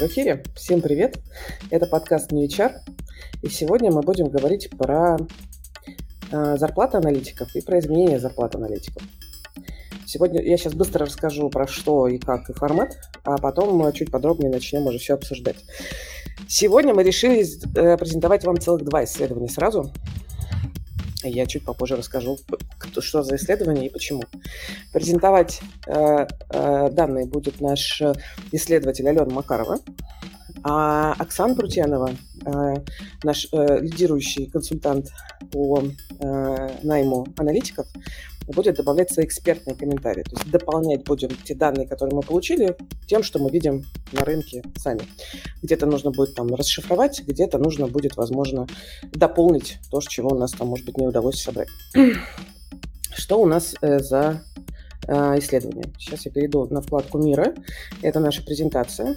В эфире. Всем привет. Это подкаст New HR. И сегодня мы будем говорить про э, зарплаты аналитиков и про изменение зарплат аналитиков. Сегодня я сейчас быстро расскажу про что и как и формат, а потом чуть подробнее начнем уже все обсуждать. Сегодня мы решили э, презентовать вам целых два исследования сразу. Я чуть попозже расскажу, что за исследование и почему. Презентовать э, э, данные будет наш исследователь Алена Макарова, а Оксана Прутьянова, э, наш э, лидирующий консультант по э, найму аналитиков, будет добавлять свои экспертные комментарии. То есть дополнять будем те данные, которые мы получили, тем, что мы видим на рынке сами. Где-то нужно будет там расшифровать, где-то нужно будет, возможно, дополнить то, чего у нас там, может быть, не удалось собрать. Что у нас за э, исследование? Сейчас я перейду на вкладку «Мира». Это наша презентация.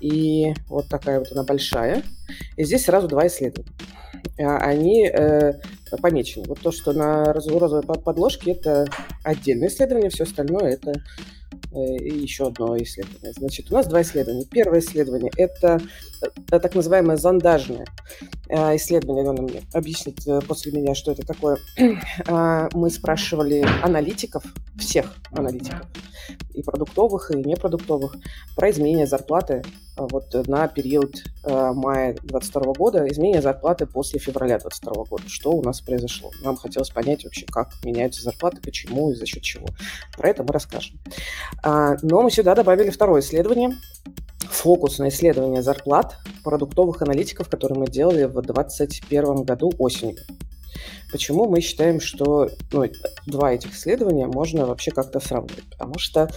И вот такая вот она большая. И здесь сразу два исследования. А, они э, помечены. Вот то, что на розовой подложке, это отдельное исследование, все остальное это э, еще одно исследование. Значит, у нас два исследования. Первое исследование – это так называемое зондажное исследование. Она мне объяснит после меня, что это такое. А, мы спрашивали аналитиков, всех аналитиков, и продуктовых, и непродуктовых, про изменение зарплаты вот на период мая 2022 года, изменение зарплаты после февраля 2022 года. Что у нас произошло? Нам хотелось понять вообще, как меняются зарплаты, почему и за счет чего. Про это мы расскажем. А, но мы сюда добавили второе исследование, фокус на исследование зарплат продуктовых аналитиков, которые мы делали в 2021 году осенью. Почему мы считаем, что ну, два этих исследования можно вообще как-то сравнивать? Потому что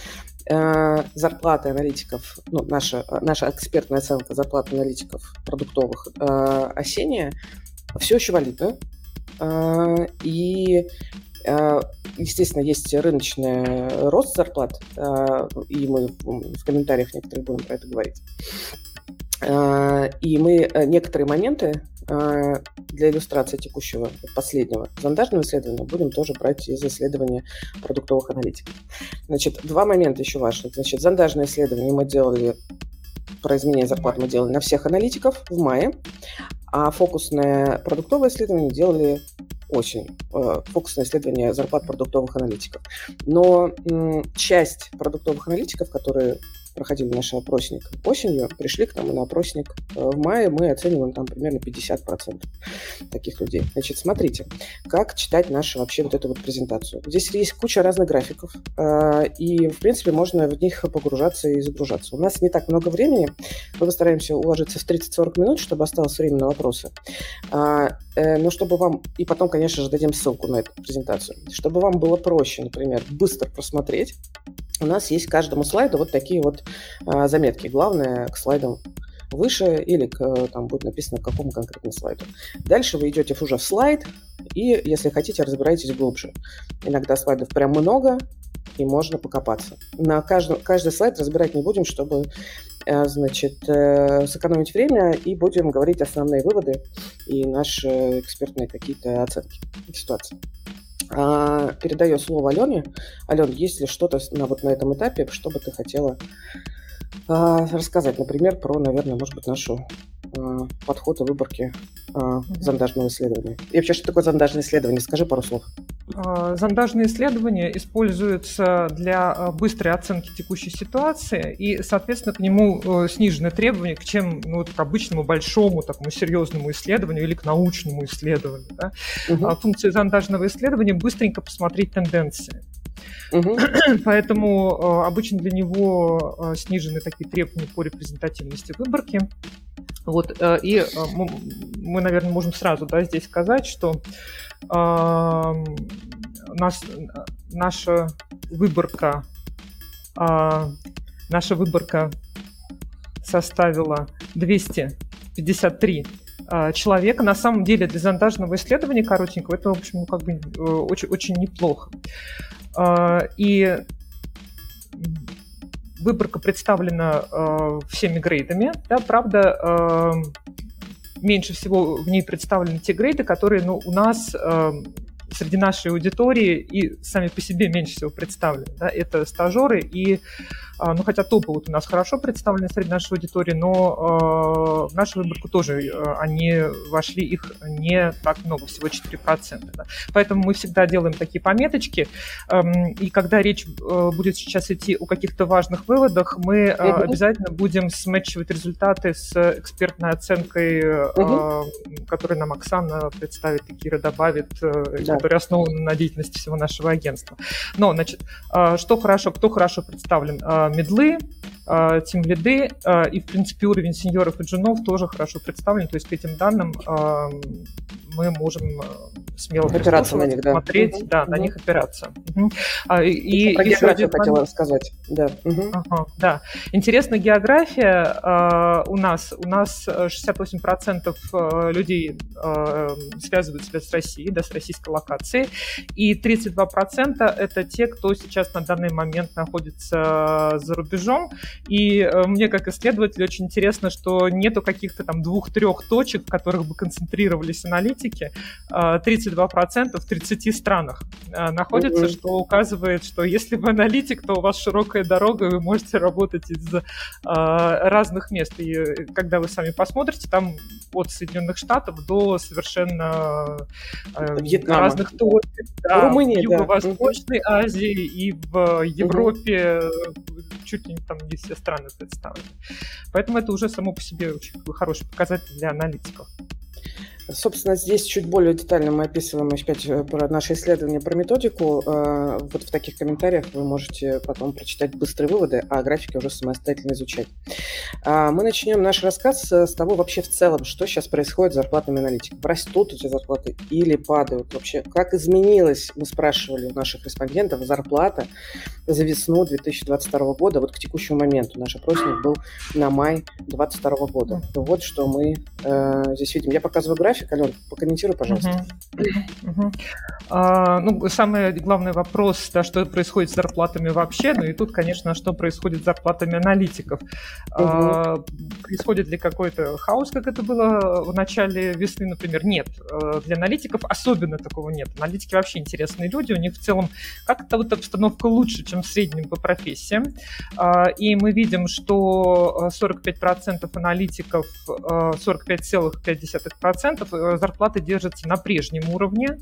э, зарплаты аналитиков, ну, наша, наша экспертная оценка зарплат аналитиков продуктовых э, осенняя все еще валидна. Э, и Естественно, есть рыночный рост зарплат, э, и мы в комментариях некоторых будем про это говорить. И мы некоторые моменты для иллюстрации текущего, последнего зондажного исследования будем тоже брать из исследования продуктовых аналитиков. Значит, два момента еще важных. Значит, зондажное исследование мы делали про изменение зарплат мы делали на всех аналитиков в мае, а фокусное продуктовое исследование делали осенью. Э, фокусное исследование зарплат продуктовых аналитиков. Но часть продуктовых аналитиков, которые проходили наш опросник осенью, пришли к нам на опросник э, в мае, мы оцениваем там примерно 50% таких людей. Значит, смотрите, как читать нашу вообще вот эту вот презентацию. Здесь есть куча разных графиков, э, и, в принципе, можно в них погружаться и загружаться. У нас не так много времени, мы постараемся уложиться в 30-40 минут, чтобы осталось время на вопросы. Э, но чтобы вам... И потом, конечно же, дадим ссылку на эту презентацию. Чтобы вам было проще, например, быстро просмотреть, у нас есть к каждому слайду вот такие вот а, заметки. Главное к слайдам выше или к, там будет написано к какому конкретному слайду. Дальше вы идете уже в слайд и, если хотите, разбираетесь глубже. Иногда слайдов прям много, и можно покопаться. На каждый, каждый слайд разбирать не будем, чтобы э, значит, э, сэкономить время, и будем говорить основные выводы и наши экспертные какие-то оценки ситуации. А, передаю слово Алене. Ален, есть ли что-то на, вот на этом этапе, что бы ты хотела рассказать, например, про, наверное, может быть, нашу а, подход и выборки а, зондажного исследования. И вообще, что такое зондажное исследование? Скажи пару слов. А, зондажные исследования используются для а, быстрой оценки текущей ситуации, и, соответственно, к нему э, снижены требования, к чем ну, к обычному большому такому серьезному исследованию или к научному исследованию. Да? Угу. Функция зондажного исследования быстренько посмотреть тенденции. Угу. Поэтому э, обычно для него э, снижены такие требования по репрезентативности выборки. Вот, э, и мы, наверное, можем сразу да, здесь сказать, что нас наша выборка, наша выборка составила 253 человека. На самом деле для зондажного исследования коротенького это, в общем, ну, как бы очень, очень неплохо. И выборка представлена э, всеми грейдами. Да, правда, э, меньше всего в ней представлены те грейды, которые ну, у нас среди нашей аудитории и сами по себе меньше всего представлены. Да? Это стажеры и а, ну, хотя топы вот у нас хорошо представлены среди нашей аудитории, но э, в нашу выборку тоже э, они вошли, их не так много, всего 4%. Да. Поэтому мы всегда делаем такие пометочки, э, и когда речь э, будет сейчас идти о каких-то важных выводах, мы угу. обязательно будем смечивать результаты с экспертной оценкой, угу. которую нам Оксана представит и Кира добавит, да. Которая основана на деятельности всего нашего агентства. Но, значит, э, что хорошо, кто хорошо представлен? Э, медлы, а, тем лиды, а, и, в принципе, уровень сеньоров и джунов тоже хорошо представлен. То есть к этим данным а, мы можем смело опираться на них, да. смотреть, угу. да, угу. на них опираться. Угу. И, и про географию хотела рассказать. Да. Угу. Ага, да. Интересно, география э, у нас, у нас 68% людей э, связывают себя с Россией, да, с российской локацией, и 32% это те, кто сейчас на данный момент находится за рубежом, и э, мне как исследователю очень интересно, что нету каких-то там двух-трех точек, в которых бы концентрировались аналитики. 32% в 30 странах э, находятся, mm-hmm. что указывает, что если вы аналитик, то у вас широкая дорога, и вы можете работать из э, разных мест. И когда вы сами посмотрите, там от Соединенных Штатов до совершенно Вьетнама. разных точек. Да, Румыния, в Юго-Восточной да. Азии и в Европе mm-hmm. чуть ли не там не все страны представлены. Поэтому это уже само по себе очень хороший показатель для аналитиков. Собственно, здесь чуть более детально мы описываем опять э, про наше исследование, про методику. Э, вот в таких комментариях вы можете потом прочитать быстрые выводы, а графики уже самостоятельно изучать. А, мы начнем наш рассказ с того вообще в целом, что сейчас происходит с зарплатами аналитиков. Растут эти зарплаты или падают? Вообще, как изменилась, мы спрашивали у наших респондентов, зарплата за весну 2022 года, вот к текущему моменту. Наш опросник был на май 2022 года. Вот что мы э, здесь видим. Я показываю график. Ален, прокомментируй, пожалуйста. Uh-huh. Uh-huh. А, ну, самый главный вопрос, да, что происходит с зарплатами вообще, ну и тут, конечно, что происходит с зарплатами аналитиков. Uh-huh. А, происходит ли какой-то хаос, как это было в начале весны, например? Нет. А, для аналитиков особенно такого нет. Аналитики вообще интересные люди, у них в целом как-то вот обстановка лучше, чем в среднем по профессиям. А, и мы видим, что 45% аналитиков, 45,5% Э, зарплаты держатся на прежнем уровне.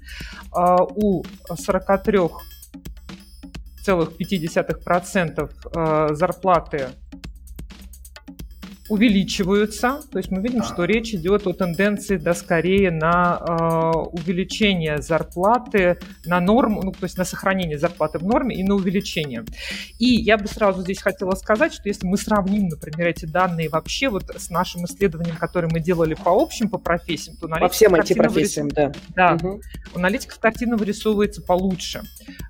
А, у 43,5% э, зарплаты увеличиваются. То есть мы видим, что речь идет о тенденции, да, скорее на э, увеличение зарплаты, на норму, ну, то есть на сохранение зарплаты в норме и на увеличение. И я бы сразу здесь хотела сказать, что если мы сравним, например, эти данные вообще вот с нашим исследованием, которое мы делали по общим, по профессиям, то по всем этим профессиям, да. Да, угу. у аналитиков картина вырисовывается получше,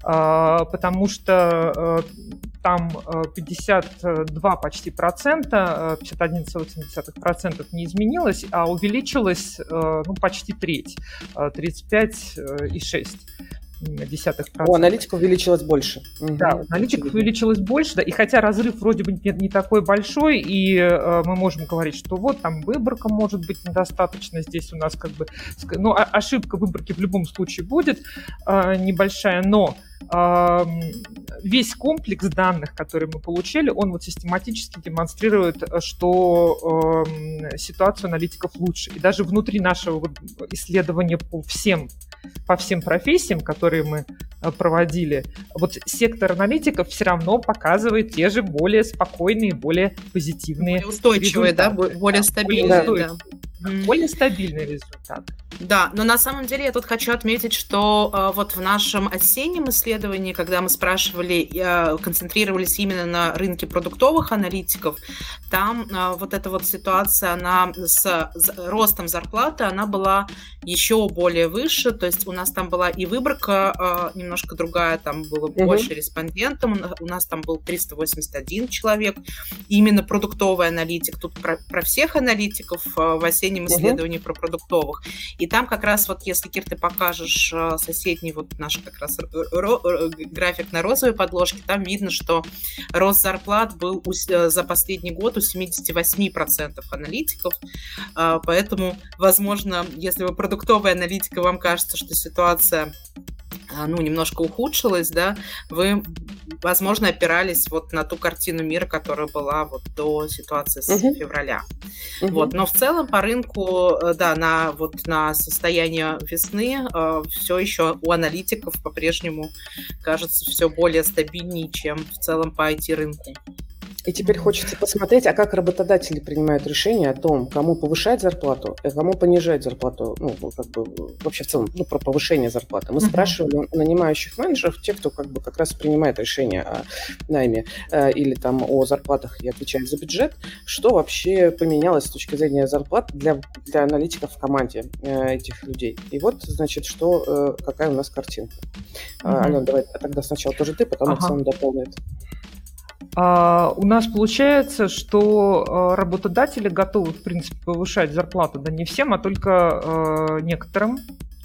э, потому что э, там 52 э, почти процента, 51,7 процентов не изменилось, а увеличилось э, ну, почти треть, 35,6 э, десятых процента. У аналитиков увеличилось больше. Да, у аналитиков увеличилось больше, да, и хотя разрыв вроде бы не, не такой большой, и э, мы можем говорить, что вот там выборка может быть недостаточно, здесь у нас как бы, ну, ошибка выборки в любом случае будет э, небольшая, но весь комплекс данных, которые мы получили, он вот систематически демонстрирует, что э, ситуация аналитиков лучше. И даже внутри нашего исследования по всем, по всем профессиям, которые мы э, проводили, вот сектор аналитиков все равно показывает те же более спокойные, более позитивные более устойчивые, результаты. да, более стабильные. Да. Да. Более стабильный результат. Да, но на самом деле я тут хочу отметить, что э, вот в нашем осеннем исследовании, когда мы спрашивали, э, концентрировались именно на рынке продуктовых аналитиков, там э, вот эта вот ситуация, она с, с ростом зарплаты, она была еще более выше, то есть у нас там была и выборка э, немножко другая, там было угу. больше респондентов, у нас там был 381 человек, именно продуктовый аналитик, тут про, про всех аналитиков э, в осеннем исследовании угу. про продуктовых. И там как раз вот, если, Кир, ты покажешь э, соседний вот наш как раз график на розовой подложке, там видно, что рост зарплат был у, э, за последний год у 78% аналитиков, поэтому, возможно, если вы продуктовый аналитика, вам кажется, что ситуация ну, немножко ухудшилась, да, вы, возможно, опирались вот на ту картину мира, которая была вот до ситуации с uh-huh. февраля. Uh-huh. Вот, но в целом по рынку, э, да, на вот на состояние весны э, все еще у аналитиков по-прежнему кажется все более стабильнее, чем в целом по IT-рынку. И теперь хочется посмотреть, а как работодатели принимают решение о том, кому повышать зарплату, а кому понижать зарплату, ну, как бы вообще в целом, ну, про повышение зарплаты. Мы uh-huh. спрашивали у нанимающих менеджеров, тех, кто как бы как раз принимает решение о найме э, или там о зарплатах и отвечает за бюджет, что вообще поменялось с точки зрения зарплат для, для аналитиков в команде э, этих людей. И вот, значит, что, э, какая у нас картинка. Uh-huh. Алена, давай тогда сначала тоже ты, потом uh-huh. Оксана дополнит. А, у нас получается, что а, работодатели готовы, в принципе, повышать зарплату, да не всем, а только а, некоторым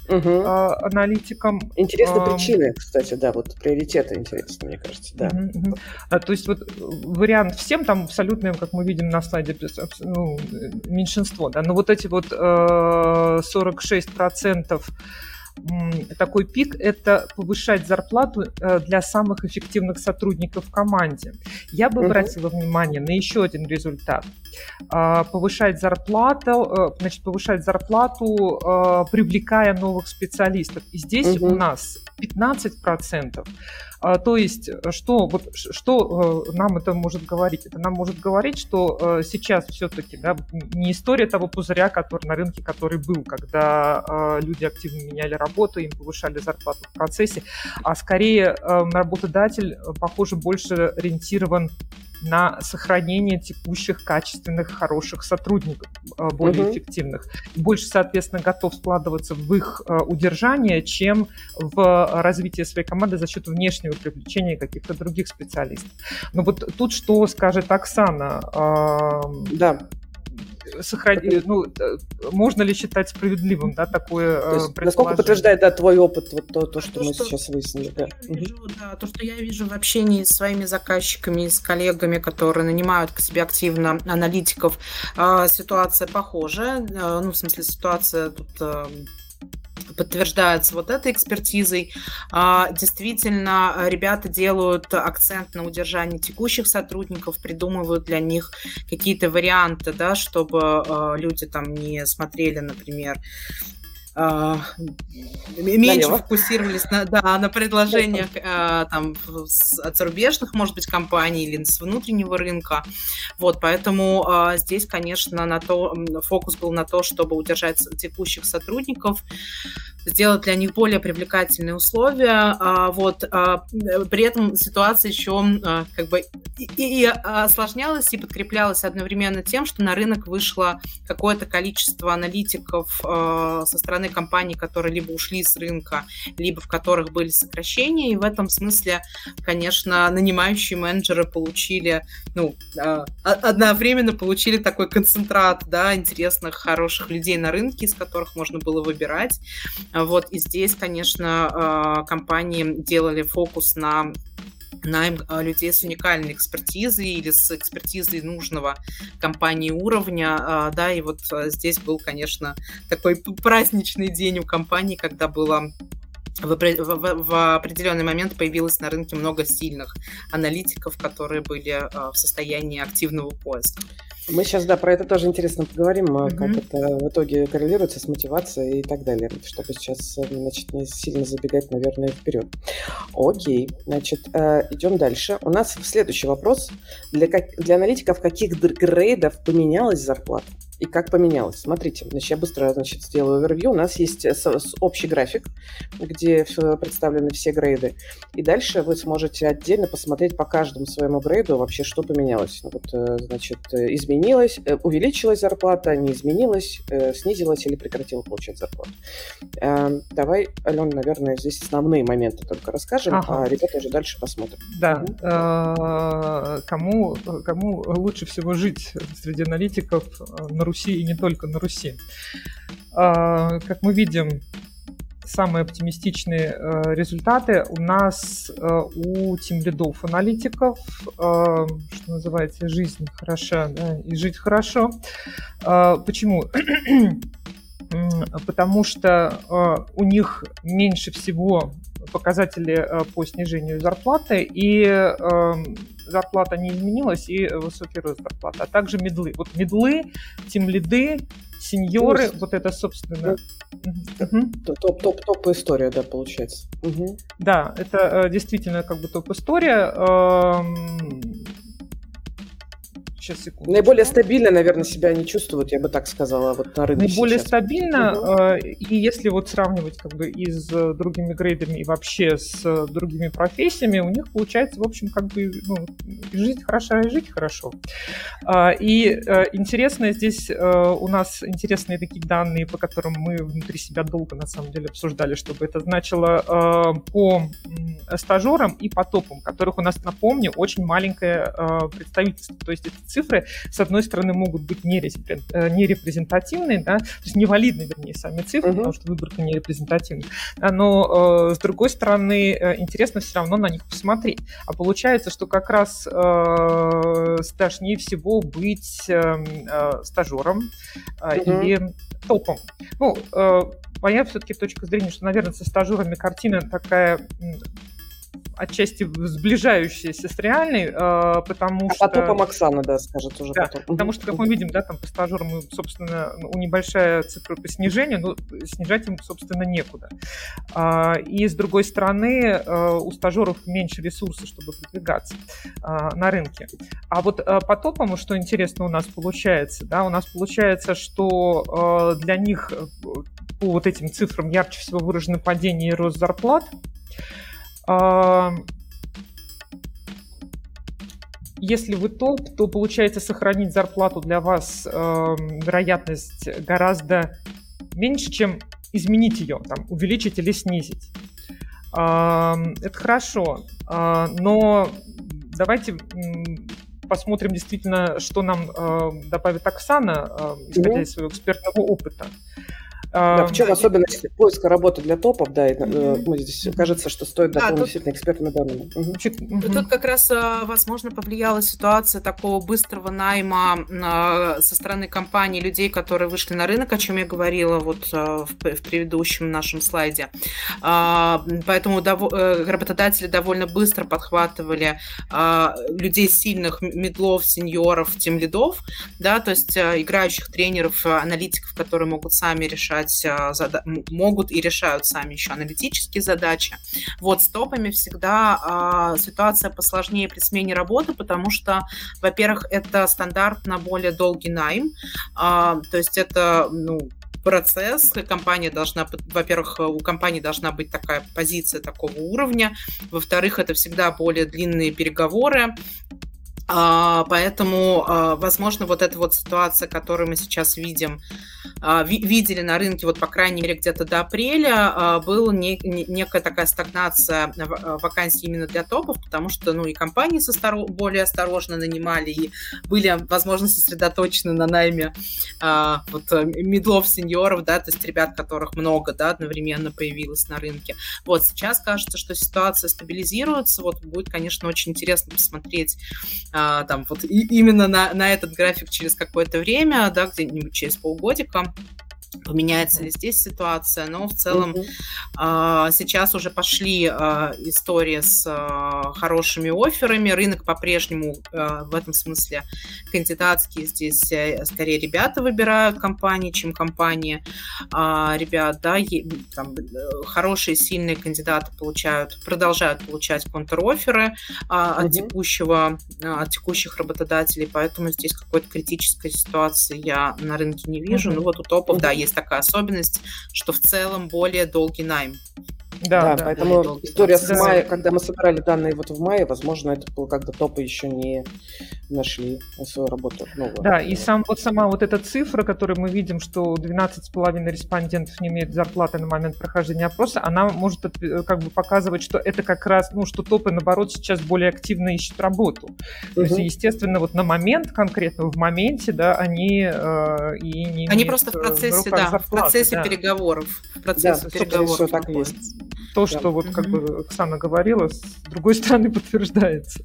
угу. аналитикам. Интересны а, причины, кстати, да, вот приоритеты интересны, мне кажется, да. Угу, угу. А, то есть вот вариант всем там абсолютно, как мы видим на слайде, ну, меньшинство, да, но вот эти вот э, 46 процентов такой пик – это повышать зарплату э, для самых эффективных сотрудников в команде. Я бы обратила угу. внимание на еще один результат. А, повышать зарплату, э, значит, повышать зарплату, э, привлекая новых специалистов. И здесь угу. у нас 15%. А, то есть, что, вот, что нам это может говорить? Это нам может говорить, что сейчас все-таки да, не история того пузыря, который на рынке, который был, когда люди активно меняли работу, им повышали зарплату в процессе, а скорее работодатель, похоже, больше ориентирован на сохранение текущих качественных, хороших сотрудников, э, более угу. эффективных. Больше, соответственно, готов складываться в их э, удержание, чем в развитие своей команды за счет внешнего привлечения каких-то других специалистов. Но вот тут что скажет Оксана? Да сохранить, ну, э, можно ли считать справедливым, да, такое то есть, Насколько подтверждает, да, твой опыт, вот то, то что то, мы что сейчас выяснили, да. Вижу, да. То, что я вижу в общении с своими заказчиками, с коллегами, которые нанимают к себе активно аналитиков, а, ситуация похожая, э, ну, в смысле, ситуация тут подтверждается вот этой экспертизой. А, действительно, ребята делают акцент на удержании текущих сотрудников, придумывают для них какие-то варианты, да, чтобы а, люди там не смотрели, например, Uh, меньше Налево. фокусировались на, да, на предложениях uh, там, с, от зарубежных, может быть, компаний или с внутреннего рынка. Вот, поэтому uh, здесь, конечно, на то, фокус был на то, чтобы удержать текущих сотрудников, сделать для них более привлекательные условия. Вот, при этом ситуация еще как бы и, и осложнялась, и подкреплялась одновременно тем, что на рынок вышло какое-то количество аналитиков со стороны стороны компаний, которые либо ушли с рынка, либо в которых были сокращения. И в этом смысле, конечно, нанимающие менеджеры получили, ну, а, одновременно получили такой концентрат, да, интересных, хороших людей на рынке, из которых можно было выбирать. Вот, и здесь, конечно, а, компании делали фокус на найм а, людей с уникальной экспертизой или с экспертизой нужного компании уровня, а, да, и вот а, здесь был, конечно, такой праздничный день у компании, когда было в определенный момент появилось на рынке много сильных аналитиков, которые были в состоянии активного поиска. Мы сейчас, да, про это тоже интересно поговорим, mm-hmm. как это в итоге коррелируется с мотивацией и так далее, чтобы сейчас, э, значит, не сильно забегать, наверное, вперед. Окей, значит, э, идем дальше. У нас следующий вопрос. Для, как, для аналитиков каких грейдов поменялась зарплата? И как поменялось. Смотрите, значит, я быстро значит, сделаю овервью. У нас есть э, общий график, где представлены все грейды. И дальше вы сможете отдельно посмотреть по каждому своему грейду вообще, что поменялось. Ну, вот, э, значит, э, изменилось, увеличилась зарплата, не изменилась, снизилась или прекратила получать зарплату. Давай, Алена, наверное, здесь основные моменты только расскажем, ага. а ребята уже дальше посмотрим. Да. Угу. Кому, кому лучше всего жить среди аналитиков на Руси и не только на Руси. А, как мы видим, самые оптимистичные э, результаты у нас э, у тимлидов аналитиков, э, что называется, жизнь хороша да, и жить хорошо. А, почему? Потому что у них меньше всего показатели по снижению зарплаты, и зарплата не изменилась, и высокий рост зарплаты, а также медлы. Вот медлы, тимлиды, сеньоры, есть, вот это, собственно... Топ-топ-топ история, да, получается. Угу. Да, это э, действительно как бы топ история. Сейчас, секунду. Наиболее стабильно, наверное, себя они чувствуют, я бы так сказала, вот на рынке Наиболее сейчас. стабильно, угу. и если вот сравнивать как бы и с другими грейдами, и вообще с другими профессиями, у них получается, в общем, как бы ну, жить хорошо и жить хорошо. А, и э, интересно здесь э, у нас интересные такие данные, по которым мы внутри себя долго, на самом деле, обсуждали, чтобы это значило по стажерам и по топам, которых у нас, напомню, очень маленькое представительство. То есть это цифры, с одной стороны, могут быть нерепрезентативные, да, то есть невалидны, вернее, сами цифры, uh-huh. потому что выборка нерепрезентативна. Но, э, с другой стороны, э, интересно все равно на них посмотреть. А получается, что как раз э, страшнее всего быть эм, э, стажером uh-huh. или топом. Ну, моя все-таки точка зрения, что, наверное, со стажерами картина такая отчасти сближающаяся с реальной, э, потому а что... Потом Оксана, да, скажет уже да, потом. Потому что, как мы видим, да, там по стажерам, собственно, у небольшая цифра по снижению, но снижать им, собственно, некуда. А, и, с другой стороны, э, у стажеров меньше ресурсов, чтобы продвигаться а, на рынке. А вот э, по топам, что интересно у нас получается, да, у нас получается, что для них по вот этим цифрам ярче всего выражены падение и рост зарплат, если вы топ, то получается сохранить зарплату для вас э, вероятность гораздо меньше, чем изменить ее, там, увеличить или снизить. Э, это хорошо, э, но давайте посмотрим действительно, что нам э, добавит Оксана, э, исходя mm-hmm. из своего экспертного опыта. Да, в чем да, особенность это... поиска работы для топов, да, это, mm-hmm. ну, здесь кажется, что стоит да, дополнить тут... действительно экспертными данными. Угу. Mm-hmm. Тут как раз, а, возможно, повлияла ситуация такого быстрого найма а, со стороны компаний людей, которые вышли на рынок, о чем я говорила вот в, в предыдущем нашем слайде. Поэтому дов... Э, работодатели довольно быстро подхватывали людей сильных, медлов, сеньоров, тем лидов, да, то есть играющих тренеров, аналитиков, которые могут сами решать решать, а, зада- могут и решают сами еще аналитические задачи. Вот с топами всегда а, ситуация посложнее при смене работы, потому что, во-первых, это стандартно более долгий найм, а, то есть это, ну, процесс. Компания должна, во-первых, у компании должна быть такая позиция такого уровня. Во-вторых, это всегда более длинные переговоры. А, поэтому, а, возможно, вот эта вот ситуация, которую мы сейчас видим, а, видели на рынке, вот по крайней мере где-то до апреля, была некая такая стагнация вакансий именно для топов, потому что, ну, и компании более осторожно нанимали, и были, возможно, сосредоточены на найме вот медлов, сеньоров, да, то есть ребят, которых много, да, одновременно появилось на рынке. Вот сейчас кажется, что ситуация стабилизируется, вот будет, конечно, очень интересно посмотреть а, там вот и, именно на, на этот график через какое-то время, да, где-нибудь через полгодика, поменяется ли здесь ситуация, но в целом э, сейчас уже пошли э, истории с э, хорошими офферами, рынок по-прежнему в этом смысле кандидатский, здесь э, скорее ребята выбирают компании, чем компании. Э, ребят, да, е, там, э, хорошие, сильные кандидаты получают, продолжают получать контр-офферы от текущего, от текущих работодателей, поэтому здесь какой-то критической ситуации я на рынке не вижу, ну вот у топов, да, есть такая особенность, что в целом более долгий найм. Да, да, поэтому да, история с мая, когда мы собирали данные вот в мае, возможно, это было когда топы еще не нашли свою работу. Новую. Да, и сам, вот сама вот эта цифра, которую мы видим, что 12,5 респондентов не имеют зарплаты на момент прохождения опроса, она может э, как бы показывать, что это как раз, ну, что топы, наоборот, сейчас более активно ищут работу. Угу. То есть, естественно, вот на момент конкретно, в моменте, да, они э, и не Они просто в процессе, в да, зарплаты, в процессе да. переговоров. В процессе да, переговоров. так есть. То, что да. вот как бы Оксана говорила, с другой стороны подтверждается.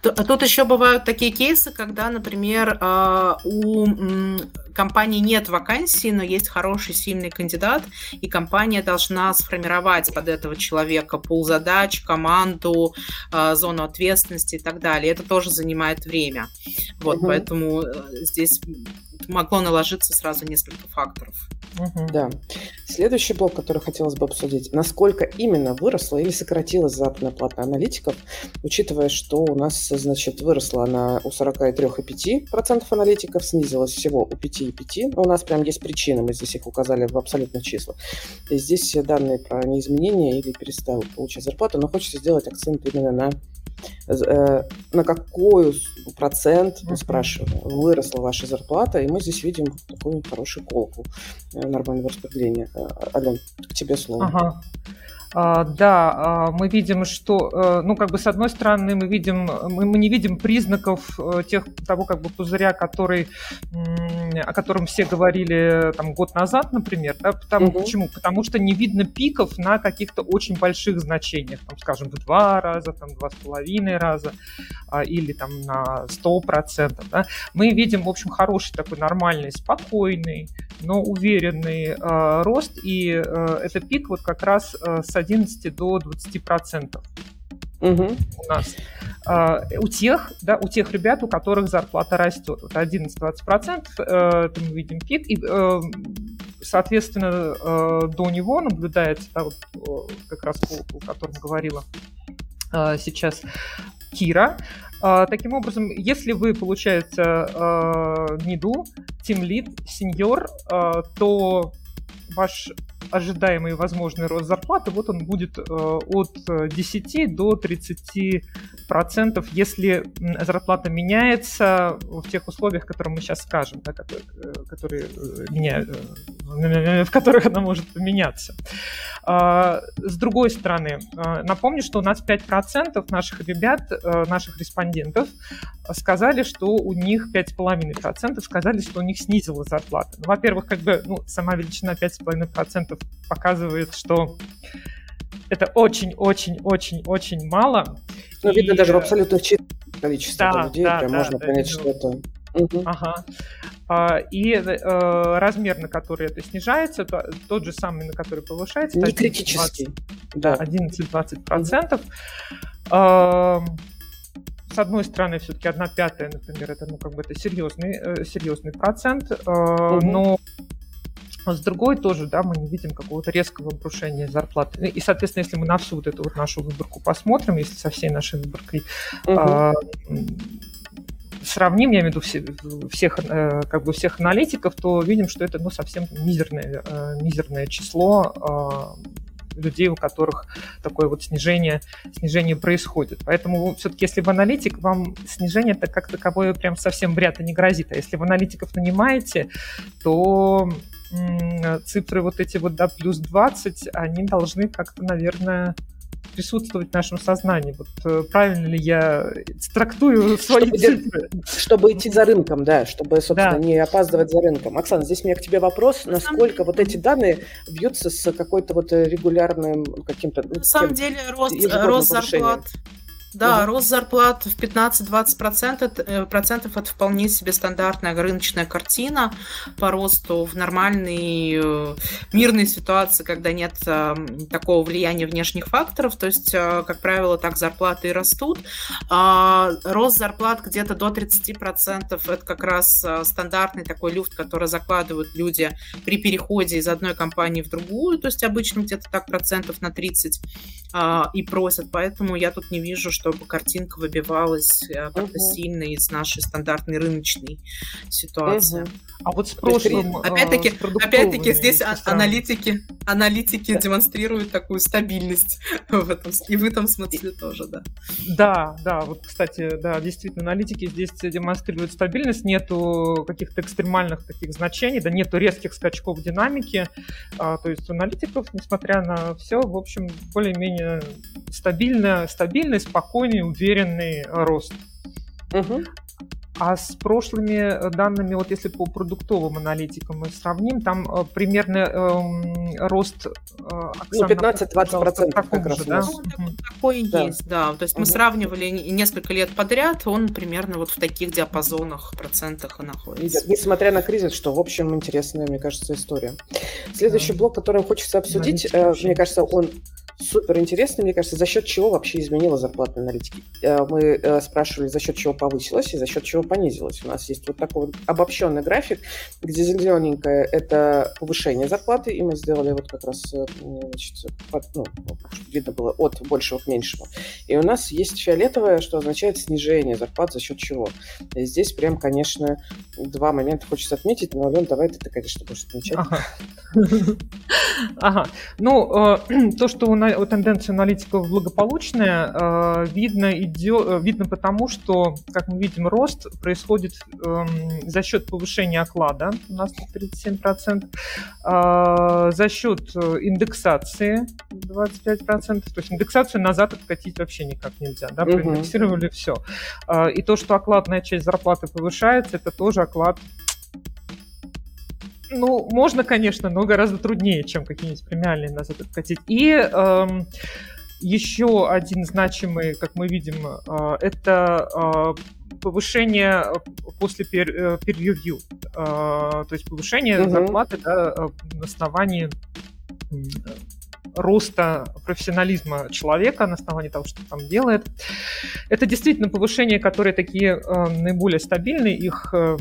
Тут еще бывают такие кейсы, когда, например, а, у компании нет вакансии, но есть хороший, сильный кандидат, и компания должна сформировать под этого человека пул задач, команду, а, зону ответственности и так далее. Это тоже занимает время. Вот, угу. поэтому э, могло наложиться сразу несколько факторов. Угу. Да. Следующий блок, который хотелось бы обсудить, насколько именно выросла или сократилась западная плата аналитиков, учитывая, что у нас, значит, выросла она у 43,5% аналитиков, снизилась всего у 5,5%. У нас прям есть причины, мы здесь их указали в абсолютных числах. И здесь все данные про неизменения или перестал получать зарплату, но хочется сделать акцент именно на Э, на какой процент, мы спрашиваем, выросла ваша зарплата, и мы здесь видим такую хорошую колку э, нормального распределения. Э, Ален, к тебе слово. Ага. А, да, а, мы видим, что, э, ну, как бы, с одной стороны, мы видим, мы, не видим признаков э, тех, того, как бы, пузыря, который, о котором все говорили, там, год назад, например, да, потому, угу. почему? Потому что не видно пиков на каких-то очень больших значениях, там, скажем, в два раза, там, два с половиной раза, а, или, там, на сто процентов, да. Мы видим, в общем, хороший такой нормальный, спокойный, но уверенный рост, и э, это пик вот как раз с 11 до 20 процентов угу. у нас. Uh, у тех, да, у тех ребят, у которых зарплата растет. Вот 11-20 процентов, uh, это мы видим пик, и, uh, соответственно, до него наблюдается, да, вот, как раз о, о котором говорила сейчас Кира. Таким образом, если вы, получается, ниду, тимлид, сеньор, то ваш ожидаемый возможный рост зарплаты, вот он будет э, от 10 до 30 процентов, если зарплата меняется в тех условиях, которые мы сейчас скажем, да, которые, э, которые э, меняют, в которых она может поменяться. А, с другой стороны, напомню, что у нас 5% наших ребят, наших респондентов сказали, что у них 5,5% сказали, что у них снизилась зарплата. Ну, во-первых, как бы, ну, сама величина 5,5% показывает, что это очень-очень-очень-очень мало. Ну, и... видно даже в абсолютных числах количество да, людей, да, прям да, можно да, понять, что это... Угу. Ага. А, и э, размер, на который это снижается, то, тот же самый, на который повышается. Не критический. Да, 11-20%. Угу. Э, с одной стороны, все-таки одна пятая, например, это, ну, как бы это серьезный, э, серьезный процент, э, угу. но с другой тоже, да, мы не видим какого-то резкого обрушения зарплаты. И, соответственно, если мы на всю вот эту вот нашу выборку посмотрим, если со всей нашей выборкой угу. э, сравним, я имею в виду все, всех, э, как бы всех аналитиков, то видим, что это, ну, совсем мизерное, э, мизерное число э, людей, у которых такое вот снижение, снижение происходит. Поэтому все-таки, если в аналитик, вам снижение это как таковое прям совсем вряд ли не грозит. А если в аналитиков нанимаете, то цифры вот эти вот, да, плюс 20, они должны как-то, наверное, присутствовать в нашем сознании. Вот э, правильно ли я трактую свои чтобы, цифры? Чтобы идти за рынком, да, чтобы, собственно, да. не опаздывать за рынком. Оксана, здесь у меня к тебе вопрос, насколько вот эти данные бьются с какой-то вот регулярным каким-то... Ну, На самом деле рост, рост зарплат Да, угу. рост зарплат в 15-20% э, процентов это вполне себе стандартная рыночная картина по росту в нормальной э, мирной ситуации, когда нет э, такого влияния внешних факторов. То есть, как правило, так зарплаты и растут. А, рост зарплат где-то до 30% это как раз стандартный такой люфт, который закладывают люди при переходе из одной компании в другую. То есть обычно где-то так процентов на 30 а, и просят. Поэтому я тут не вижу, чтобы картинка выбивалась э, как-то угу. сильно из нашей стандартной рыночной ситуации. Угу. А вот с прошлым... Опять-таки, э, опять-таки здесь аналитики, аналитики демонстрируют такую стабильность в этом, и в этом смысле тоже, да. Да, да, вот, кстати, да, действительно, аналитики здесь демонстрируют стабильность, нету каких-то экстремальных таких значений, да, нету резких скачков динамики, а, то есть у аналитиков, несмотря на все, в общем, более-менее стабильно, стабильный, спокойный, уверенный рост. Угу. А с прошлыми э, данными, вот если по продуктовым аналитикам мы сравним, там э, примерно э, рост э, ну, 15-20% как раз да? Ну, такой да. есть, да. То есть мы сравнивали несколько лет подряд, он примерно вот в таких диапазонах, процентах и находится. Несмотря на кризис, что, в общем, интересная, мне кажется, история. Следующий да. блок, который хочется обсудить, э, мне кажется, он супер интересный, мне кажется, за счет чего вообще изменила зарплата аналитики. Э, мы спрашивали, за счет чего повысилась и за счет чего понизилась. У нас есть вот такой вот обобщенный график, где зелененькое – это повышение зарплаты, и мы сделали вот как раз, э, значит, под, ну, видно было от большего к меньшему. И у нас есть фиолетовое, что означает снижение зарплат за счет чего. И здесь прям, конечно, два момента хочется отметить, но, Ален, давай ты, конечно, будешь отмечать. Ага. Ну, то, что у тенденция аналитиков благополучная, э, видно, идет, э, видно потому, что, как мы видим, рост происходит эм, за счет повышения оклада, у нас 37%, э, за счет индексации 25%, то есть индексацию назад откатить вообще никак нельзя, да, проиндексировали угу. все. И то, что окладная часть зарплаты повышается, это тоже оклад ну, можно, конечно, но гораздо труднее, чем какие-нибудь премиальные назад откатить. И эм, еще один значимый, как мы видим, э, это э, повышение после peer, peer review, э, то есть повышение угу. зарплаты да, на основании роста профессионализма человека на основании того, что там делает. Это действительно повышение, которые такие э, наиболее стабильные, их э,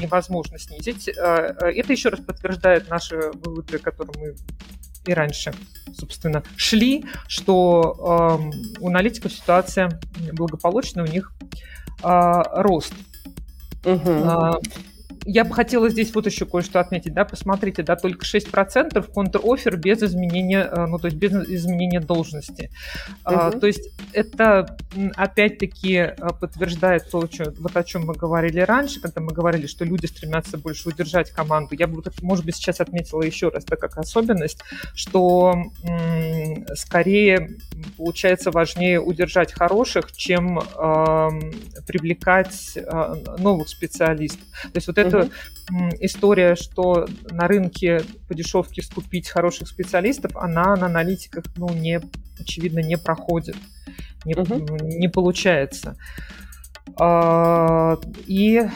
невозможно снизить. А, а, это еще раз подтверждает наши выводы, которые мы и раньше, собственно, шли, что э, у аналитиков ситуация благополучная, у них э, рост. Угу я бы хотела здесь вот еще кое-что отметить, да, посмотрите, да, только 6% контр-оффер без изменения, э, ну, то есть без изменения должности. Угу. А, то есть это, опять-таки, э, подтверждает то, что, вот о чем мы говорили раньше, когда мы говорили, что люди стремятся больше удержать команду. Я бы, может быть, сейчас отметила еще раз, да, как особенность, что м- скорее получается важнее удержать хороших, чем э, привлекать э, новых специалистов. То есть вот это угу. история, что на рынке по дешевке скупить хороших специалистов, она на аналитиках, ну, не, очевидно, не проходит, не, угу. не получается. А, и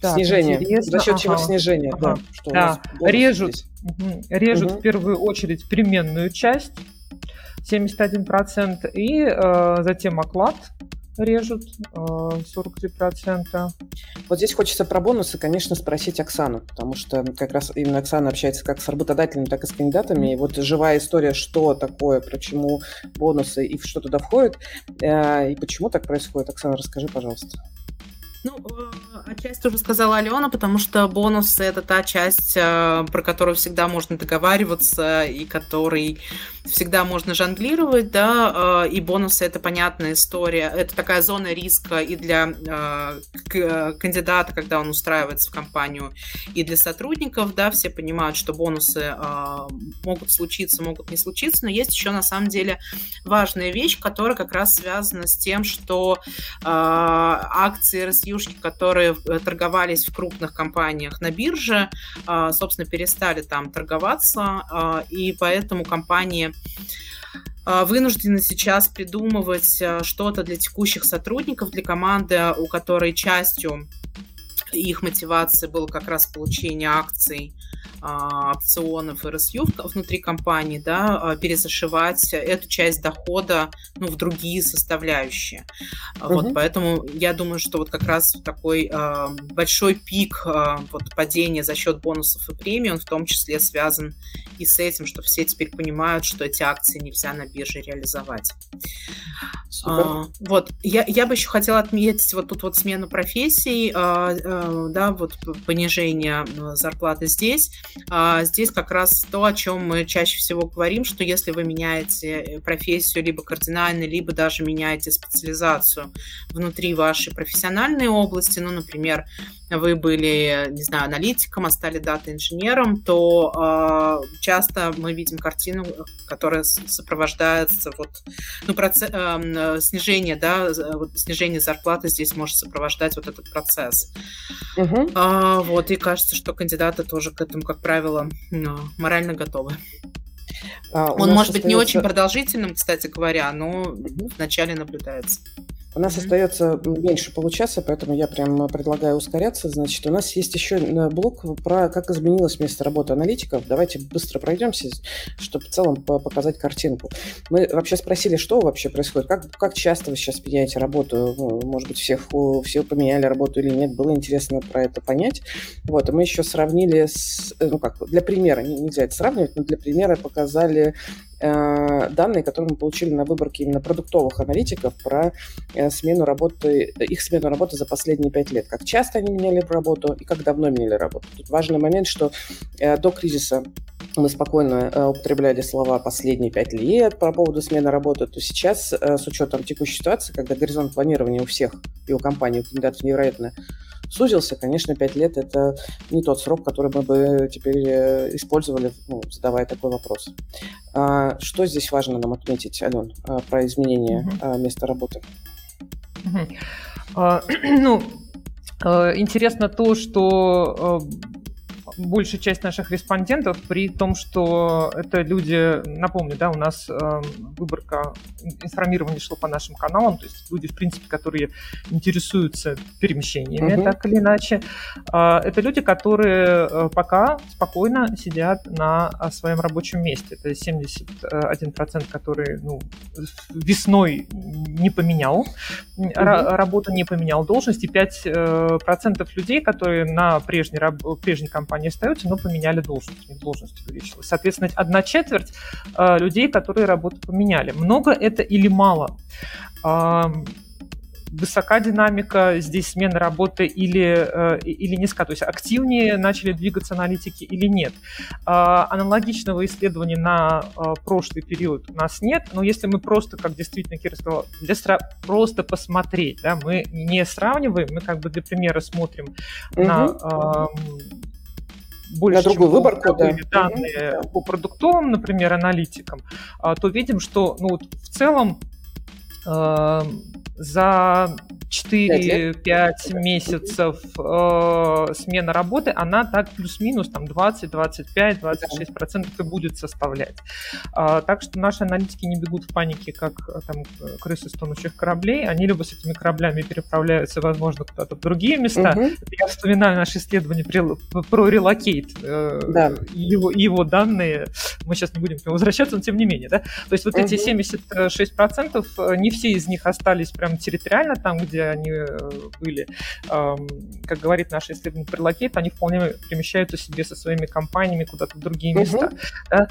так, снижение. Интересно. За счет ага. чего снижение? Ага. Да, что да. режут, угу. режут угу. в первую очередь переменную часть 71%, и э, затем оклад режут 43%. Э, вот здесь хочется про бонусы, конечно, спросить Оксану, потому что как раз именно Оксана общается как с работодателями, так и с кандидатами. И вот живая история, что такое, почему бонусы и что туда входит, э, и почему так происходит. Оксана, расскажи, пожалуйста. Ну, э, отчасти уже сказала Алена, потому что бонусы это та часть, э, про которую всегда можно договариваться и который всегда можно жонглировать, да, э, и бонусы это понятная история, это такая зона риска и для кандидата, когда он устраивается в компанию, и для сотрудников, да, все понимают, что бонусы могут случиться, могут не случиться, но есть еще на самом деле важная вещь, которая как раз связана с тем, что акции RSU ICU-шки, которые э, торговались в крупных компаниях на бирже, а, собственно, перестали там торговаться, а, и поэтому компании вынуждены сейчас придумывать что-то для текущих сотрудников, для команды, у которой частью их мотивации было как раз получение акций а, опционов и RSU внутри компании, да, а, перезашивать эту часть дохода ну, в другие составляющие. Угу. Вот, поэтому я думаю, что вот как раз такой э, большой пик э, вот, падения за счет бонусов и премий, он в том числе связан и с этим, что все теперь понимают, что эти акции нельзя на бирже реализовать. А, вот, я, я бы еще хотела отметить вот тут вот смену профессий, а, а, да, вот понижение зарплаты здесь. А, здесь как раз то, о чем мы чаще всего говорим, что если вы меняете профессию либо кардинально, либо даже меняете специализацию внутри вашей профессиональной области, ну, например, вы были, не знаю, аналитиком, а стали дата-инженером, то э, часто мы видим картину, которая сопровождается вот, ну, процесс, э, снижение, да, снижение зарплаты здесь может сопровождать вот этот процесс. Угу. А, вот, и кажется, что кандидаты тоже к этому, как правило, ну, морально готовы. А, Он может остается... быть не очень продолжительным, кстати говоря, но угу. вначале наблюдается. У нас mm-hmm. остается меньше получаса, поэтому я прям предлагаю ускоряться. Значит, у нас есть еще блок про как изменилось место работы аналитиков. Давайте быстро пройдемся, чтобы в целом показать картинку. Мы вообще спросили, что вообще происходит, как, как часто вы сейчас меняете работу, ну, может быть, всех, все поменяли работу или нет, было интересно про это понять. Вот, и мы еще сравнили с, ну как, для примера, нельзя это сравнивать, но для примера показали Э, данные, которые мы получили на выборке именно продуктовых аналитиков про э, смену работы, их смену работы за последние пять лет. Как часто они меняли работу и как давно меняли работу. Тут важный момент, что э, до кризиса мы спокойно употребляли слова «последние пять лет» по поводу смены работы, то сейчас, с учетом текущей ситуации, когда горизонт планирования у всех и у компаний, у кандидатов невероятно сузился, конечно, 5 лет это не тот срок, который мы бы теперь э, использовали, ну, задавая такой вопрос. А, что здесь важно нам отметить, Ален, а, про изменение угу. места работы? Угу. А, ну, э, интересно то, что э, большая часть наших респондентов, при том, что это люди, напомню, да, у нас э, выборка информирования шло по нашим каналам, то есть люди, в принципе, которые интересуются перемещениями, угу. так или иначе. Э, это люди, которые э, пока спокойно сидят на своем рабочем месте. Это 71%, который ну, весной не поменял угу. работу, не поменял должность, и 5% э, людей, которые на прежней, прежней компании остаются, но поменяли должность, у них должность увеличилась. Соответственно, одна четверть э, людей, которые работу поменяли. Много это или мало? Э, высока динамика здесь смены работы или, э, или низка, то есть активнее начали двигаться аналитики или нет. Э, аналогичного исследования на э, прошлый период у нас нет, но если мы просто, как действительно Кира сказала, для сра- просто посмотреть, да, мы не сравниваем, мы как бы для примера смотрим угу. на больше, на другую выборку, да. данные mm по продуктовым, например, аналитикам, а, то видим, что ну, вот в целом за 4-5 месяцев э, смена работы, она так плюс-минус там 20, 25, 26 процентов и будет составлять. Э, так что наши аналитики не бегут в панике, как там крысы с тонущих кораблей. Они либо с этими кораблями переправляются, возможно, куда-то в другие места. Угу. Я вспоминаю наше исследование про релокейт. Э, да. его, его данные, мы сейчас не будем к нему возвращаться, но тем не менее. Да? То есть вот угу. эти 76 процентов, э, не все из них остались прям территориально там, где они э, были. Как говорит наше исследование Prelocate, они вполне перемещаются себе со своими компаниями куда-то в другие места. Угу. Да?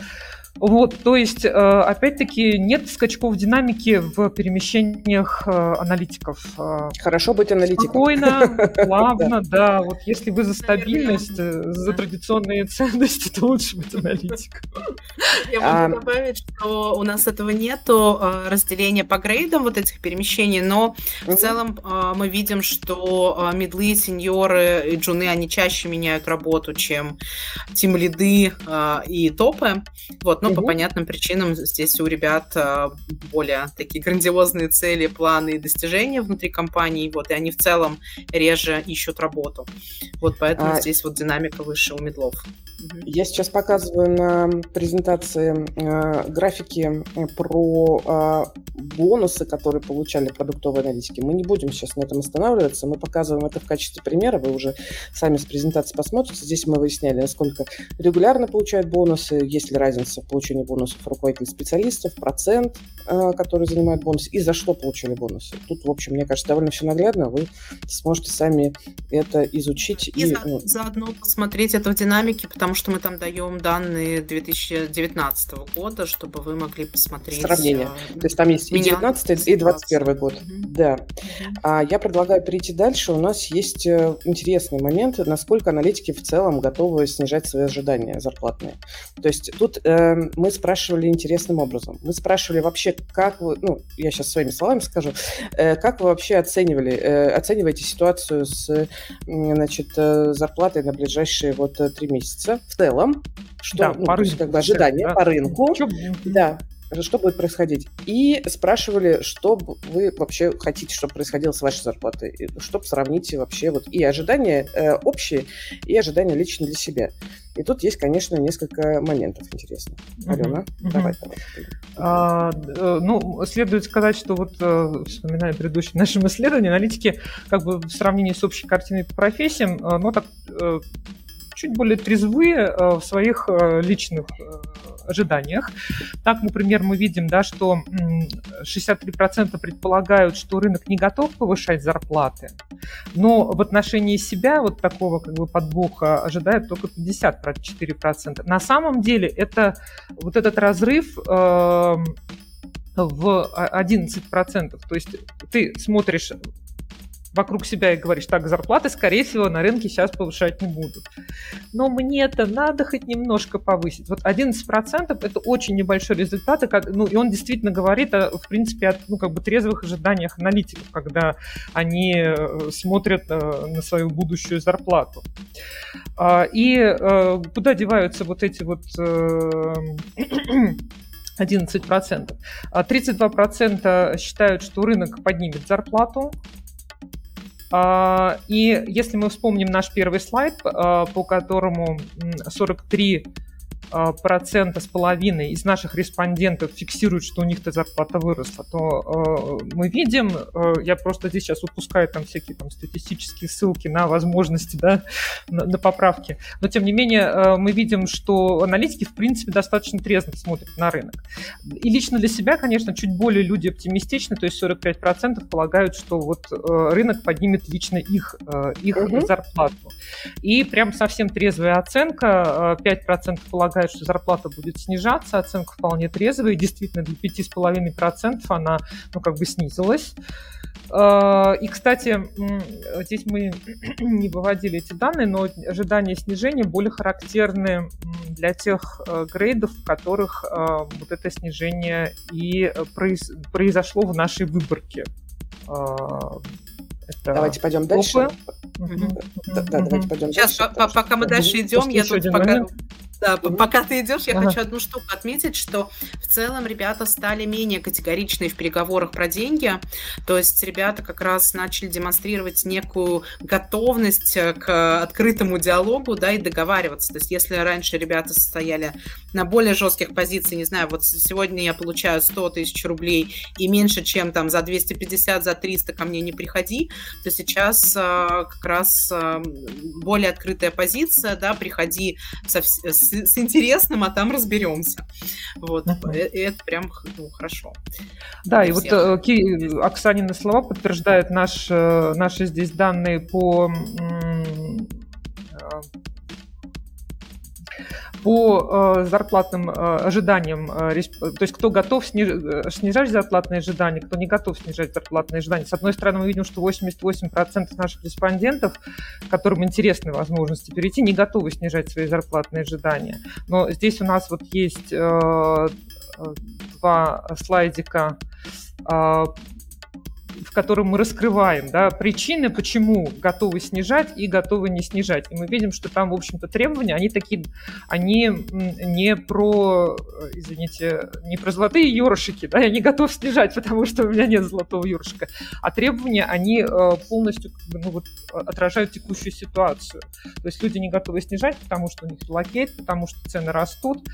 Вот, то есть, э, опять-таки, нет скачков динамики в перемещениях э, аналитиков. Хорошо быть аналитиком. Спокойно, плавно, да. Вот если вы за стабильность, за традиционные ценности, то лучше быть аналитиком. Я могу добавить, что у нас этого нету разделения по грейдам вот этих перемещений, но в целом мы видим, что медлы, сеньоры и джуны, они чаще меняют работу, чем тим лиды и топы. Вот, но угу. по понятным причинам здесь у ребят а, более такие грандиозные цели, планы и достижения внутри компании, вот, и они в целом реже ищут работу. Вот поэтому а... здесь вот динамика выше у медлов. Я сейчас показываю на презентации э, графики про э, бонусы, которые получали продуктовые аналитики. Мы не будем сейчас на этом останавливаться, мы показываем это в качестве примера, вы уже сами с презентации посмотрите. Здесь мы выясняли, насколько регулярно получают бонусы, есть ли разница в получении бонусов руководителей специалистов, процент, э, который занимает бонус, и за что получили бонусы. Тут, в общем, мне кажется, довольно все наглядно, вы сможете сами это изучить. И, и за, ну... заодно посмотреть это в динамике, потому потому что мы там даем данные 2019 года, чтобы вы могли посмотреть. Сравнение. Э, То есть там есть и 19 и 21 год. Угу. Да. А я предлагаю перейти дальше. У нас есть э, интересный момент, насколько аналитики в целом готовы снижать свои ожидания зарплатные. То есть тут э, мы спрашивали интересным образом. Мы спрашивали вообще, как вы, ну, я сейчас своими словами скажу, э, как вы вообще оценивали, э, оцениваете ситуацию с, значит, э, зарплатой на ближайшие вот три месяца? в целом, что да, ну, по рынку, как бы ожидания да. по рынку, что... да, что будет происходить. И спрашивали, что вы вообще хотите, чтобы происходило с вашей зарплатой, чтобы сравнить вообще вот и ожидания э, общие, и ожидания лично для себя. И тут есть, конечно, несколько моментов интересных. Uh-huh. Алена, uh-huh. давай, давай. А, э, ну, следует сказать, что вот, э, вспоминая предыдущее нашем исследовании, аналитики как бы в сравнении с общей картиной по профессиям, э, ну, так чуть более трезвые э, в своих э, личных э, ожиданиях. Так, например, мы видим, да, что 63% предполагают, что рынок не готов повышать зарплаты, но в отношении себя вот такого как бы подвоха ожидают только 54%. На самом деле это вот этот разрыв э, в 11%. То есть ты смотришь вокруг себя и говоришь, так, зарплаты, скорее всего, на рынке сейчас повышать не будут. Но мне это надо хоть немножко повысить. Вот 11% это очень небольшой результат, и, как, ну, и он действительно говорит, о, в принципе, о ну, как бы трезвых ожиданиях аналитиков, когда они э, смотрят э, на свою будущую зарплату. А, и э, куда деваются вот эти вот 11%. 32% считают, что рынок поднимет зарплату, а, и если мы вспомним наш первый слайд, а, по которому 43 а, процента с половиной из наших респондентов фиксируют, что у них-то зарплата выросла, то э, мы видим, э, я просто здесь сейчас упускаю там всякие там статистические ссылки на возможности, да, на, на поправки, но тем не менее э, мы видим, что аналитики в принципе достаточно трезво смотрят на рынок. И лично для себя, конечно, чуть более люди оптимистичны, то есть 45 процентов полагают, что вот э, рынок поднимет лично их, э, их угу. зарплату. И прям совсем трезвая оценка, э, 5 процентов полагают предполагает, что зарплата будет снижаться, оценка вполне трезвая, и действительно для 5,5% она ну, как бы снизилась. А, и, кстати, здесь мы не выводили эти данные, но ожидания снижения более характерны для тех э, грейдов, в которых э, вот это снижение и произошло в нашей выборке. А, это давайте пойдем дальше. Угу. Да, да, давайте пойдем Сейчас, дальше. По, пока мы дальше идем, я тут пока... Момент. Да, пока ты идешь, я ага. хочу одну штуку отметить, что в целом ребята стали менее категоричны в переговорах про деньги. То есть ребята как раз начали демонстрировать некую готовность к открытому диалогу, да, и договариваться. То есть если раньше ребята состояли на более жестких позициях, не знаю, вот сегодня я получаю 100 тысяч рублей и меньше, чем там за 250, за 300 ко мне не приходи, то сейчас а, как раз а, более открытая позиция, да, приходи со, с с, интересным, а там разберемся. Вот, uh-huh. и, это прям ну, хорошо. Да, и всех. вот э, Оксанины слова подтверждают наш, э, наши здесь данные по по э, зарплатным э, ожиданиям, э, то есть кто готов сниж, снижать зарплатные ожидания, кто не готов снижать зарплатные ожидания. С одной стороны, мы видим, что 88% наших респондентов, которым интересны возможности перейти, не готовы снижать свои зарплатные ожидания. Но здесь у нас вот есть два слайдика в котором мы раскрываем да, причины, почему готовы снижать и готовы не снижать. И мы видим, что там, в общем-то, требования, они такие, они не про, извините, не про золотые ёршики, да, я не готов снижать, потому что у меня нет золотого ёршика, а требования, они э, полностью ну, вот, отражают текущую ситуацию. То есть люди не готовы снижать, потому что у них локейт, потому что цены растут.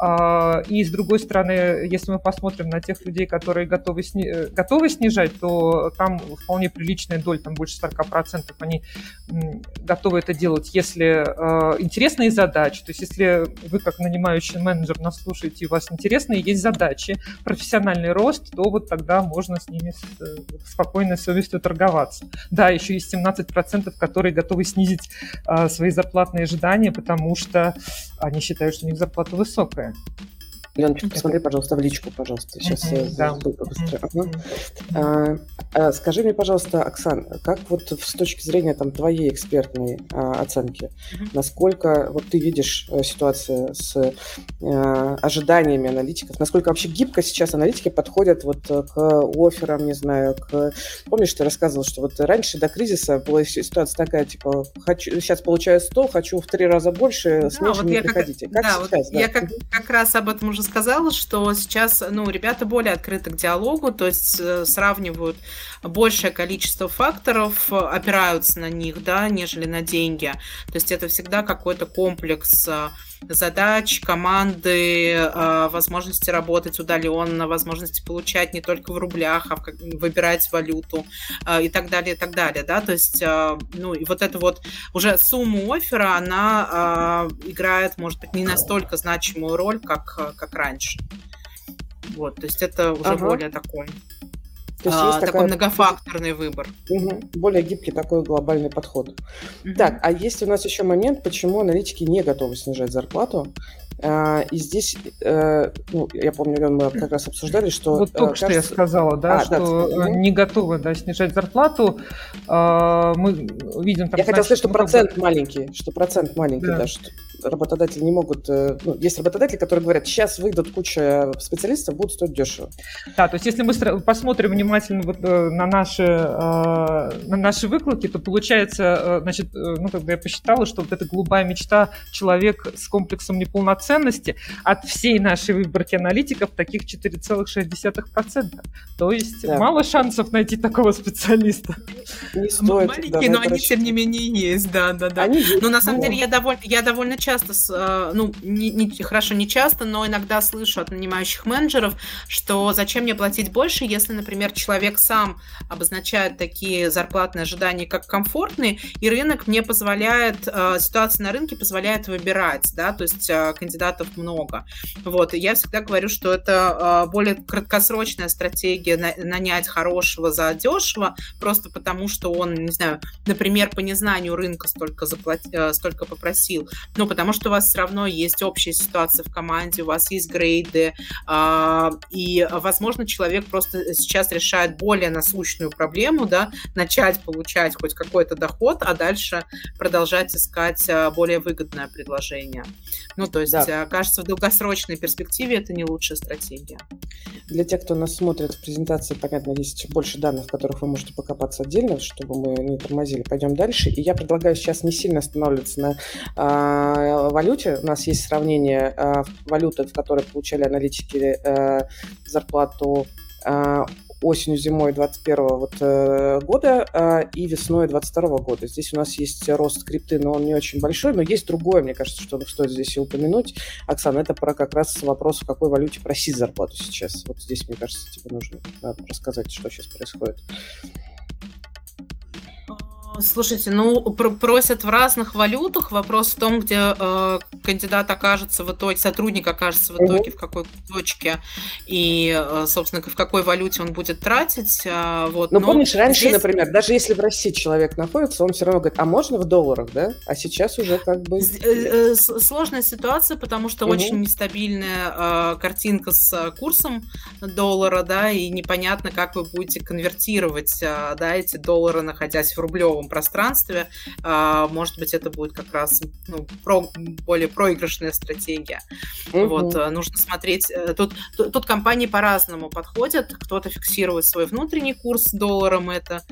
А, и с другой стороны, если мы посмотрим на тех людей, которые готовы, сни... Э, готовы снижать, то там вполне приличная доля, там больше 40% они готовы это делать, если э, интересные задачи, то есть если вы как нанимающий менеджер нас слушаете, и у вас интересные есть задачи, профессиональный рост, то вот тогда можно с ними с, э, спокойной совестью торговаться. Да, еще есть 17%, которые готовы снизить э, свои зарплатные ожидания, потому что они считают, что у них зарплата высокая. Леночка, посмотри, пожалуйста, в личку, пожалуйста. Сейчас я да. быстро. Ага. А, а, скажи мне, пожалуйста, Оксан, как вот с точки зрения там твоей экспертной а, оценки, насколько вот ты видишь а, ситуацию с а, ожиданиями аналитиков, насколько вообще гибко сейчас аналитики подходят вот к офферам, не знаю, к... Помнишь, ты рассказывал, что вот раньше до кризиса была ситуация такая, типа, хочу, сейчас получаю 100, хочу в три раза больше, с да, вот не приходите. Как, как да, сейчас? Вот да? Я как, как раз об этом уже уже сказала, что сейчас, ну, ребята более открыты к диалогу, то есть э, сравнивают большее количество факторов, опираются на них, да, нежели на деньги. То есть это всегда какой-то комплекс э, задач, команды, э, возможности работать удаленно, возможности получать не только в рублях, а выбирать валюту и так далее, и так далее, да, то есть, ну, и вот эта вот уже сумма оффера, она играет, может быть, не настолько значимую роль, как, как раньше. Вот, то есть это уже ага. более такой то есть а, есть такой такая... многофакторный выбор. Угу. Более гибкий такой глобальный подход. Угу. Так, а есть у нас еще момент, почему аналитики не готовы снижать зарплату. А, и здесь, э, ну, я помню, Лен, мы как раз обсуждали, что... Вот только кажется... что я сказала, да, а, что да, не готовы да, снижать зарплату. А, мы видим там... Я хотела сказать, что процент маленький, что процент маленький, да, да что работодатели не могут... Э, ну, есть работодатели, которые говорят, сейчас выйдут куча специалистов, будут стоить дешево. Да, то есть если мы посмотрим внимательно вот э, на наши, на наши выкладки, то получается, значит, ну, как бы я посчитала, что вот эта голубая мечта человек с комплексом неполноценности ценности от всей нашей выборки аналитиков таких 4,6%. То есть да. мало шансов найти такого специалиста. Не стоит, Маленькие, но они тем не менее есть, да, да, да. Они есть, но на самом но... деле я довольно, я довольно часто, э, ну, не, не, хорошо, не часто, но иногда слышу от нанимающих менеджеров, что зачем мне платить больше, если, например, человек сам обозначает такие зарплатные ожидания как комфортные, и рынок мне позволяет, э, ситуация на рынке позволяет выбирать, да, то есть э, кандидатов много. Вот, и я всегда говорю, что это более краткосрочная стратегия нанять хорошего за дешево, просто потому что он, не знаю, например, по незнанию рынка столько, заплати, столько попросил, но потому что у вас все равно есть общая ситуация в команде, у вас есть грейды, а, и, возможно, человек просто сейчас решает более насущную проблему, да, начать получать хоть какой-то доход, а дальше продолжать искать а, более выгодное предложение. Ну, то есть, да. кажется, в долгосрочной перспективе это не лучшая стратегия. Для тех, кто нас смотрит в презентации, понятно, есть больше данных, в которых вы можете покопаться отдельно, чтобы мы не тормозили. Пойдем дальше. И я предлагаю сейчас не сильно останавливаться на э, валюте. У нас есть сравнение э, валюты, в которой получали аналитики э, зарплату осенью, зимой 2021 вот, э, года э, и весной 2022 года. Здесь у нас есть рост крипты, но он не очень большой, но есть другое, мне кажется, что стоит здесь и упомянуть. Оксана, это про как раз вопрос, в какой валюте просить зарплату сейчас. Вот здесь, мне кажется, тебе нужно рассказать, что сейчас происходит. Слушайте, ну просят в разных валютах. Вопрос в том, где э, кандидат окажется в итоге, сотрудник окажется в итоге, в какой точке и, э, собственно, в какой валюте он будет тратить. Э, вот. Ну, Но помнишь, раньше, здесь... например, даже если в России человек находится, он все равно говорит, а можно в долларах, да? А сейчас уже как бы... Э, э, сложная ситуация, потому что угу. очень нестабильная э, картинка с курсом доллара, да, и непонятно, как вы будете конвертировать, э, да, эти доллары, находясь в рублевом пространстве. А, может быть, это будет как раз ну, про, более проигрышная стратегия. Угу. Вот, нужно смотреть. Тут, тут, тут компании по-разному подходят. Кто-то фиксирует свой внутренний курс долларом. Это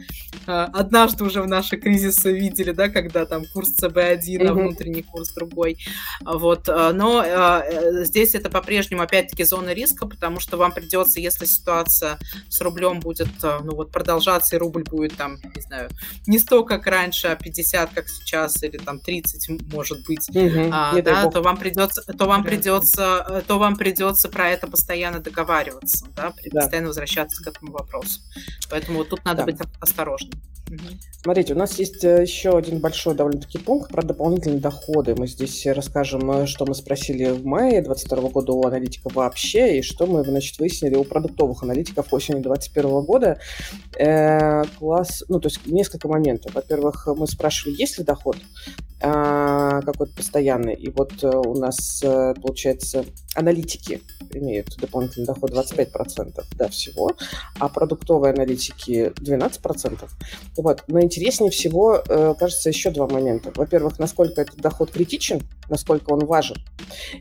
однажды уже в наши кризисы видели, да, когда там курс ЦБ1, угу. а внутренний курс другой. Вот, но здесь это по-прежнему опять-таки зона риска, потому что вам придется, если ситуация с рублем будет, ну вот продолжаться и рубль будет там, не знаю, не 100, как раньше, а 50, как сейчас, или там 30, может быть, угу, а, да, то вам придется, то вам придется, э, то вам придется про это постоянно договариваться, да, да. постоянно возвращаться к этому вопросу. Поэтому вот тут надо да. быть осторожным. Смотрите, у нас есть э, еще один большой довольно-таки пункт про дополнительные доходы. Мы здесь расскажем, э, что мы спросили в мае 2022 года у аналитиков вообще, и что мы, значит, выяснили у продуктовых аналитиков осенью 2021 года. Э, класс, ну, то есть несколько моментов. Во-первых, мы спрашивали, есть ли доход э, какой-то постоянный. И вот э, у нас, э, получается, аналитики имеют дополнительный доход 25% да, всего, а продуктовые аналитики 12%. Вот. Но интереснее всего, э, кажется, еще два момента. Во-первых, насколько этот доход критичен, насколько он важен,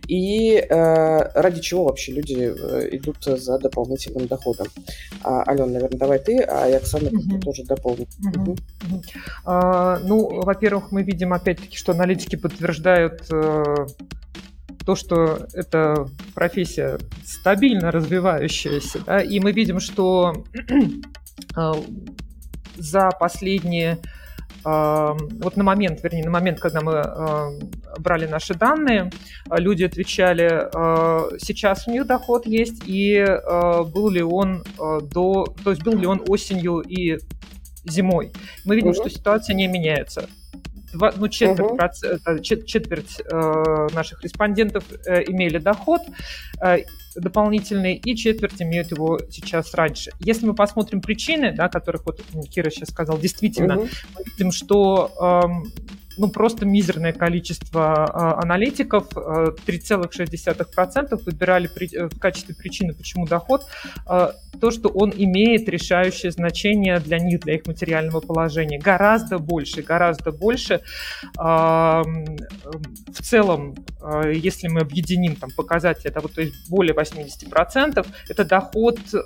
и э, ради чего вообще люди э, идут за дополнительным доходом. А, Алена, наверное, давай ты, а я Оксана угу. тоже дополню. Угу. Угу. А, ну, во-первых, мы видим опять-таки, что аналитики подтверждают то, что это профессия стабильно развивающаяся, да, и мы видим, что э, за последние э, вот на момент, вернее, на момент, когда мы э, брали наши данные, люди отвечали, сейчас у них доход есть, и был ли он до, то есть был ли он осенью и зимой. Мы видим, угу. что ситуация не меняется два, ну, четверть, угу. процент, четверть э, наших респондентов э, имели доход э, дополнительный, и четверть имеют его сейчас раньше. Если мы посмотрим причины, да, которых вот Кира сейчас сказал, действительно, угу. мы видим, что э, ну, просто мизерное количество э, аналитиков, э, 3,6% выбирали при, э, в качестве причины, почему доход, э, то, что он имеет решающее значение для них, для их материального положения. Гораздо больше, гораздо больше. Э, в целом, э, если мы объединим там, показатели, это вот, то есть более 80%, это доход э,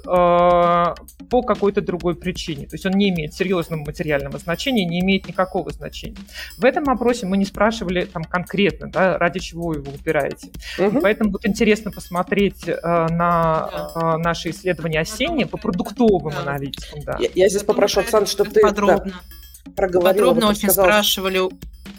по какой-то другой причине. То есть он не имеет серьезного материального значения, не имеет никакого значения. В этом этом опросе мы не спрашивали там конкретно, да, ради чего вы его выбираете. Угу. Поэтому вот интересно посмотреть э, на да. э, наши исследования осенние по продуктовым да. аналитикам. Да. Я, я здесь попрошу, Оксана, чтобы ты подробно. Да, проговорила. Подробно очень сказала, спрашивали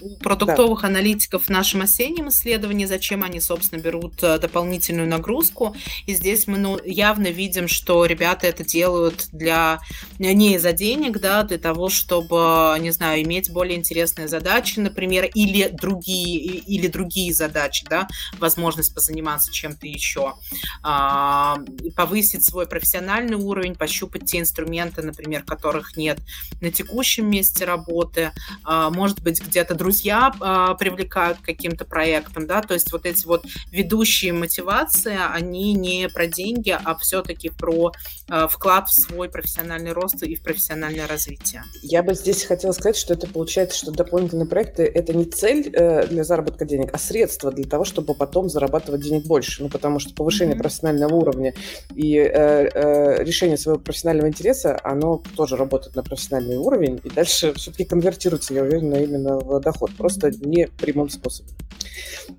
у продуктовых да. аналитиков в нашем осеннем исследовании, зачем они, собственно, берут э, дополнительную нагрузку. И здесь мы ну, явно видим, что ребята это делают для не из-за денег, да, для того, чтобы, не знаю, иметь более интересные задачи, например, или другие, или другие задачи, да, возможность позаниматься чем-то еще, а, повысить свой профессиональный уровень, пощупать те инструменты, например, которых нет на текущем месте работы, а, может быть, где-то друзья э, привлекают к каким-то проектам, да, то есть вот эти вот ведущие мотивации, они не про деньги, а все-таки про э, вклад в свой профессиональный рост и в профессиональное развитие. Я бы здесь хотела сказать, что это получается, что дополнительные проекты – это не цель э, для заработка денег, а средство для того, чтобы потом зарабатывать денег больше, ну, потому что повышение mm-hmm. профессионального уровня и э, э, решение своего профессионального интереса, оно тоже работает на профессиональный уровень, и дальше все-таки конвертируется, я уверена, именно в доход просто не прямым способом.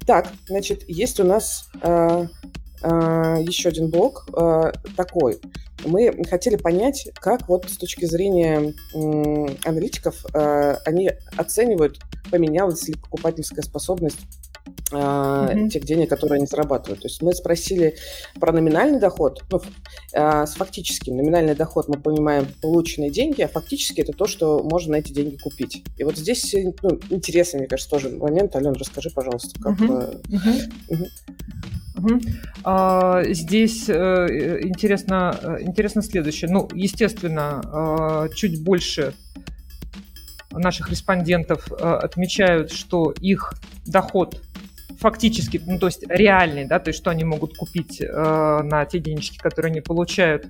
Так, значит, есть у нас э, еще один блок э, такой. Мы хотели понять, как вот с точки зрения э, аналитиков э, они оценивают, поменялась ли покупательская способность mm-hmm. тех денег, которые они зарабатывают. То есть мы спросили про номинальный доход, ну, э, с фактическим. Номинальный доход мы понимаем полученные деньги, а фактически это то, что можно на эти деньги купить. И вот здесь ну, интересный, мне кажется, тоже момент. Алена, расскажи, пожалуйста, как... Mm-hmm. Mm-hmm. Угу. А, здесь э, интересно, интересно следующее. Ну, естественно, э, чуть больше наших респондентов э, отмечают, что их доход фактически, ну, то есть реальный, да, то есть что они могут купить э, на те денежки, которые они получают,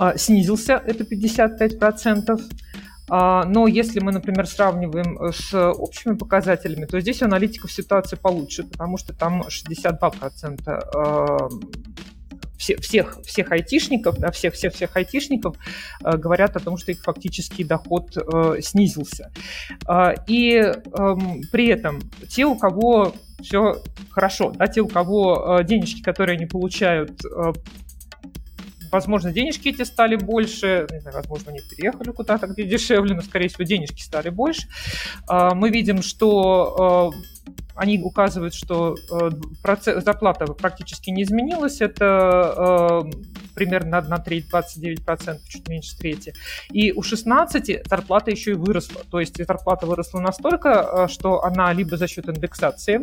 э, снизился, это 55%. А, но если мы, например, сравниваем э, с общими показателями, то здесь у аналитиков ситуация получше, потому что там 62% а, всех, всех айтишников, да, всех, всех, всех айтишников э, говорят о том, что их фактический доход э, снизился. Э, и при этом те, у кого все хорошо, да, те, у кого денежки, которые они получают, возможно, денежки эти стали больше, не знаю, возможно, они переехали куда-то, где дешевле, но, скорее всего, денежки стали больше. Э, мы видим, что э, они указывают, что э, процесс, зарплата практически не изменилась. Это э, примерно на треть, 29%, чуть меньше трети. И у 16 зарплата еще и выросла. То есть зарплата выросла настолько, э, что она либо за счет индексации,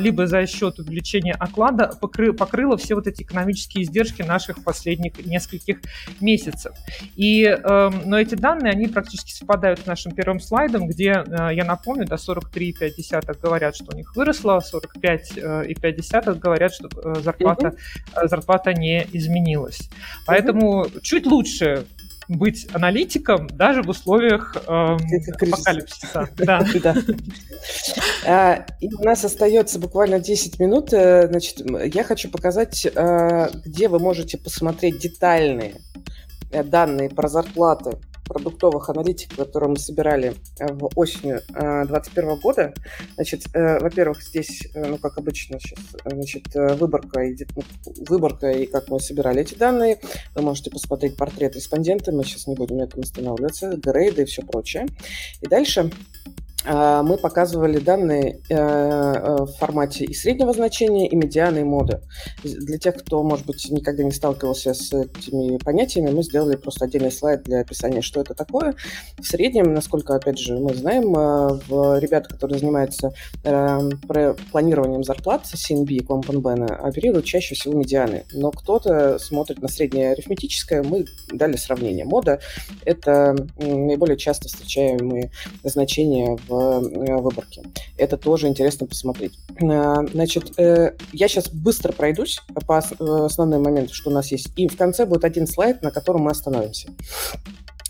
либо за счет увеличения оклада покры, покрыла все вот эти экономические издержки наших последних нескольких месяцев. И, э, но эти данные, они практически совпадают с нашим первым слайдом, где, я напомню, до 43,5 говорят, что у них выросла, 45,5 говорят, что зарплата, угу. зарплата не изменилась. Поэтому угу. чуть лучше быть аналитиком даже в условиях э, апокалипсиса. Да. А, и у нас остается буквально 10 минут. Э, значит, я хочу показать, э, где вы можете посмотреть детальные э, данные про зарплаты продуктовых аналитиков, которые мы собирали э, в осенью 2021 э, года. Значит, э, во-первых, здесь, ну, как обычно сейчас, значит, выборка, и, ну, выборка и как мы собирали эти данные. Вы можете посмотреть портрет респондента, мы сейчас не будем на этом останавливаться, грейды и все прочее. И дальше мы показывали данные э, э, в формате и среднего значения, и медианы, и моды. Для тех, кто, может быть, никогда не сталкивался с этими понятиями, мы сделали просто отдельный слайд для описания, что это такое. В среднем, насколько, опять же, мы знаем, э, ребята, которые занимаются планированием зарплат, CNB и Компанбена, оперируют чаще всего медианы. Но кто-то смотрит на среднее арифметическое, мы дали сравнение. Мода – это наиболее часто встречаемые значения в Э, выборке. Это тоже интересно посмотреть. Э, значит, э, я сейчас быстро пройдусь по основным моментам, что у нас есть. И в конце будет один слайд, на котором мы остановимся.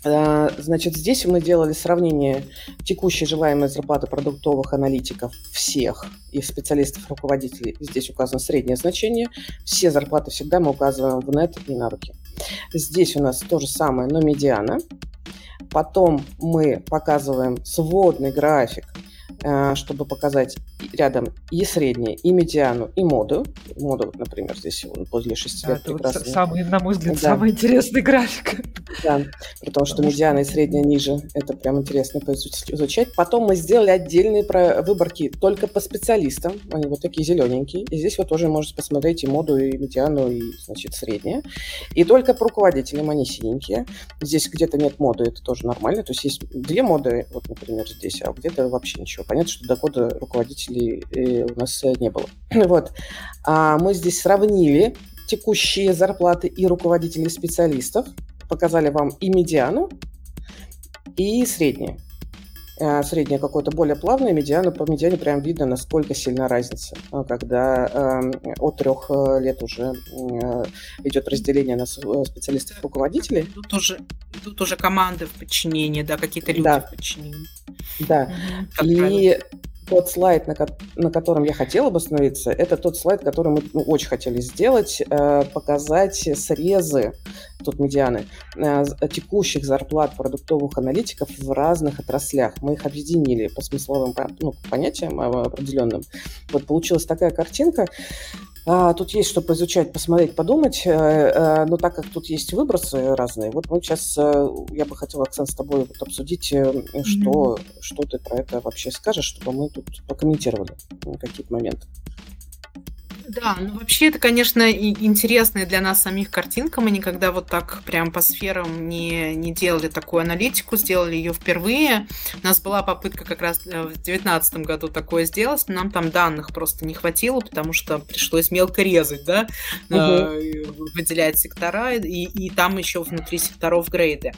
Значит, здесь мы делали сравнение текущей желаемой зарплаты продуктовых аналитиков всех и специалистов, руководителей. Здесь указано среднее значение. Все зарплаты всегда мы указываем в нет и на руки. Здесь у нас то же самое, но медиана. Потом мы показываем сводный график, э, чтобы показать рядом и среднее, и медиану, и моду. Моду, например, здесь после 6 лет да, прекрасно. самый, на мой взгляд, да. самый интересный график. Да, при том, что медиана и средняя ниже. Это прям интересно изучать. Потом мы сделали отдельные выборки только по специалистам. Они вот такие зелененькие. И здесь вы тоже можете посмотреть и моду, и медиану, и, значит, среднее. И только по руководителям они синенькие. Здесь где-то нет моды, это тоже нормально. То есть есть две моды, вот, например, здесь, а где-то вообще ничего. Понятно, что дохода руководителей э, у нас э, не было. Вот. А мы здесь сравнили текущие зарплаты и руководителей специалистов показали вам и медиану, и среднее. А, среднее какое-то более плавное, медиану по медиане прям видно, насколько сильна разница, а, когда э, от трех э, лет уже э, идет разделение на специалистов руководителей. Тут уже, тут уже команды в подчинении, да, какие-то люди да. в подчинении. Да. Как и правило тот слайд, на, ко- на котором я хотела бы остановиться, это тот слайд, который мы ну, очень хотели сделать, э, показать срезы, тут медианы, э, текущих зарплат продуктовых аналитиков в разных отраслях. Мы их объединили по смысловым ну, понятиям определенным. Вот получилась такая картинка. А, тут есть что поизучать, посмотреть, подумать, э, э, но так как тут есть выбросы разные, вот мы сейчас, э, я бы хотела, Оксана, с тобой вот обсудить, mm-hmm. что, что ты про это вообще скажешь, чтобы мы тут прокомментировали какие-то моменты. Да, ну вообще это, конечно, интересная для нас самих картинка. Мы никогда вот так прям по сферам не, не делали такую аналитику, сделали ее впервые. У нас была попытка как раз э, в 2019 году такое сделать, но нам там данных просто не хватило, потому что пришлось мелко резать, да, угу. выделять сектора, и, и там еще внутри секторов грейды.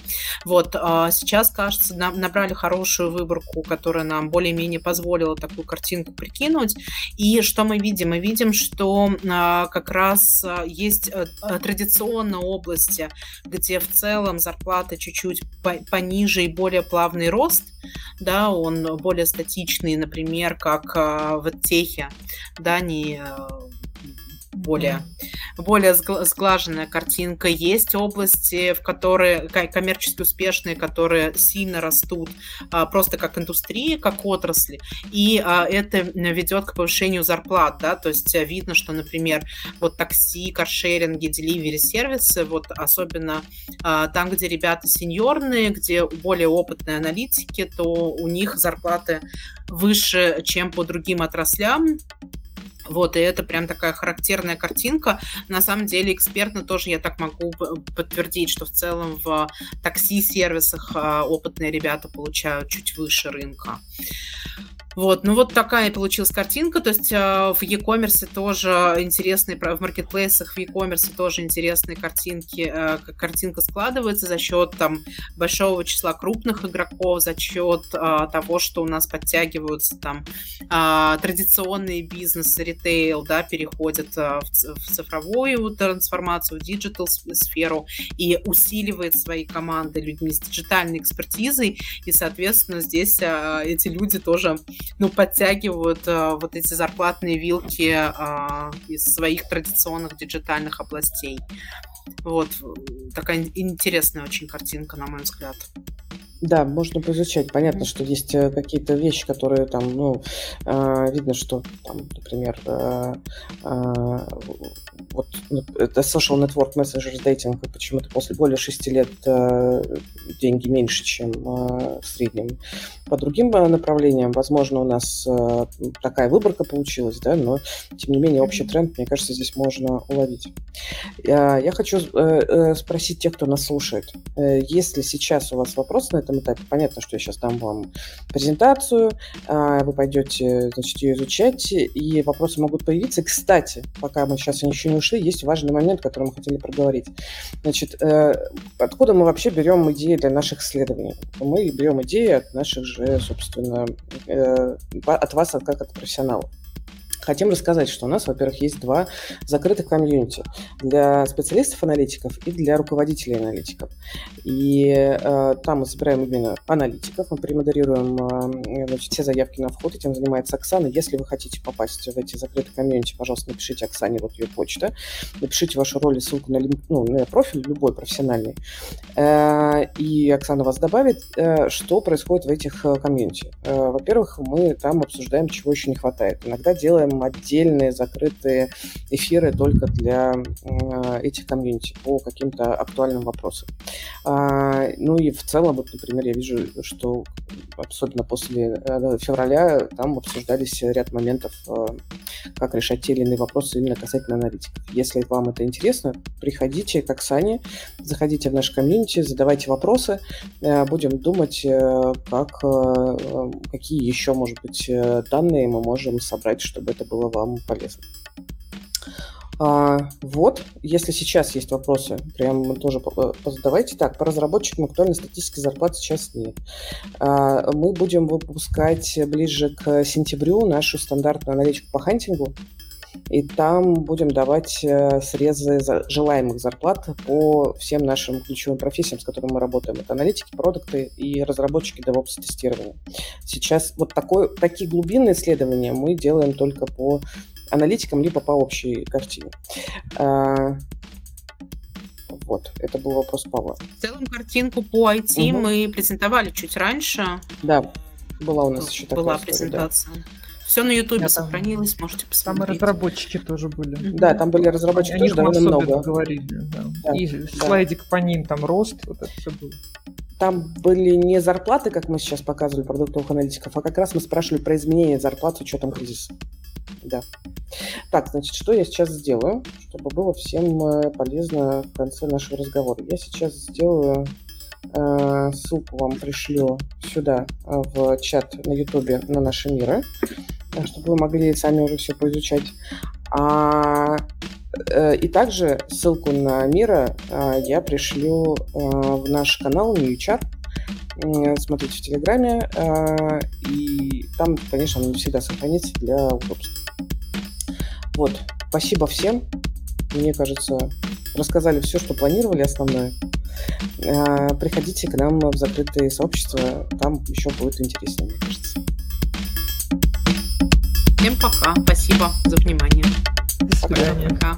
Вот, а сейчас, кажется, нам набрали хорошую выборку, которая нам более-менее позволила такую картинку прикинуть. И что мы видим? Мы видим, что что а, как раз а, есть а, традиционные области, где в целом зарплата чуть-чуть пониже и более плавный рост, да, он более статичный, например, как в техе, да, не более, более сглаженная картинка. Есть области, в которые коммерчески успешные, которые сильно растут а, просто как индустрия, как отрасли, и а, это ведет к повышению зарплат, да, то есть э, видно, что, например, вот такси, каршеринги, деливери сервисы, вот особенно а, там, где ребята сеньорные, где более опытные аналитики, то у них зарплаты выше, чем по другим отраслям, вот, и это прям такая характерная картинка. На самом деле, экспертно тоже я так могу подтвердить, что в целом в такси-сервисах а, опытные ребята получают чуть выше рынка. Вот, ну вот такая получилась картинка, то есть э, в e-commerce тоже интересные, в маркетплейсах в e-commerce тоже интересные картинки, э, картинка складывается за счет там большого числа крупных игроков, за счет э, того, что у нас подтягиваются там э, традиционные бизнесы, ритейл, да, переходят в, цифровую трансформацию, в digital сферу и усиливает свои команды людьми с диджитальной экспертизой, и, соответственно, здесь эти люди тоже ну, подтягивают э, вот эти зарплатные вилки э, из своих традиционных диджитальных областей. Вот, такая интересная очень картинка, на мой взгляд. Да, можно поизучать. Понятно, что есть э, какие-то вещи, которые там, ну, э, видно, что там, например, э, э, вот ну, это social network messengers dating, почему-то после более шести лет э, деньги меньше, чем в среднем. По другим направлениям, возможно, у нас такая выборка получилась, да, но тем не менее общий тренд, мне кажется, здесь можно уловить. Э, я хочу спросить тех, кто нас слушает, э, если сейчас у вас вопрос на это этом этапе. Понятно, что я сейчас дам вам презентацию, а, вы пойдете, значит, ее изучать, и вопросы могут появиться. Кстати, пока мы сейчас еще не ушли, есть важный момент, который мы хотели проговорить. Значит, э, откуда мы вообще берем идеи для наших исследований? Мы берем идеи от наших же, собственно, э, от вас, как от профессионалов. Хотим рассказать, что у нас, во-первых, есть два закрытых комьюнити для специалистов-аналитиков и для руководителей аналитиков. И э, там мы собираем именно аналитиков, мы премодерируем э, значит, все заявки на вход, этим занимается Оксана. Если вы хотите попасть в эти закрытые комьюнити, пожалуйста, напишите Оксане, вот ее почта, напишите вашу роль и ссылку на, ну, на профиль, любой профессиональный, э, и Оксана вас добавит, э, что происходит в этих э, комьюнити. Э, во-первых, мы там обсуждаем, чего еще не хватает. Иногда делаем отдельные закрытые эфиры только для этих комьюнити по каким-то актуальным вопросам. А, ну и в целом, вот, например, я вижу, что особенно после э, февраля там обсуждались ряд моментов, э, как решать те или иные вопросы именно касательно аналитиков. Если вам это интересно, приходите к Оксане, заходите в наш комьюнити, задавайте вопросы, э, будем думать, как, какие еще, может быть, данные мы можем собрать, чтобы это было вам полезно. А, вот, если сейчас есть вопросы, прям тоже задавайте. Так, по разработчикам актуальной статистики зарплат сейчас нет. А, мы будем выпускать ближе к сентябрю нашу стандартную аналитику по хантингу. И там будем давать э, срезы желаемых зарплат по всем нашим ключевым профессиям, с которыми мы работаем. Это аналитики, продукты и разработчики DevOps тестирования. Сейчас вот такое, такие глубинные исследования мы делаем только по аналитикам, либо по общей картине. А, вот, это был вопрос Павла. В целом картинку по IT угу. мы презентовали чуть раньше. Да, была у нас еще такая Была презентация. Да. Все на Ютубе да, сохранилось, там, можете посмотреть. Там и разработчики тоже были. Да, там были разработчики О тоже довольно много. говорили, да. Да, и да. слайдик по ним, там рост, вот это все было. Там были не зарплаты, как мы сейчас показывали продуктовых аналитиков, а как раз мы спрашивали про изменение зарплат с учетом кризиса. Да. Так, значит, что я сейчас сделаю, чтобы было всем э, полезно в конце нашего разговора? Я сейчас сделаю ссылку вам пришлю сюда э, в чат на Ютубе на наши миры, э, чтобы вы могли сами уже все поизучать. А, э, и также ссылку на мира э, я пришлю э, в наш канал NewChat, смотрите в Телеграме, и там, конечно, он не всегда сохранится для удобства. Вот. Спасибо всем. Мне кажется, рассказали все, что планировали основное. А, приходите к нам в закрытые сообщества, там еще будет интереснее, мне кажется. Всем пока. Спасибо за внимание. До свидания. Пока.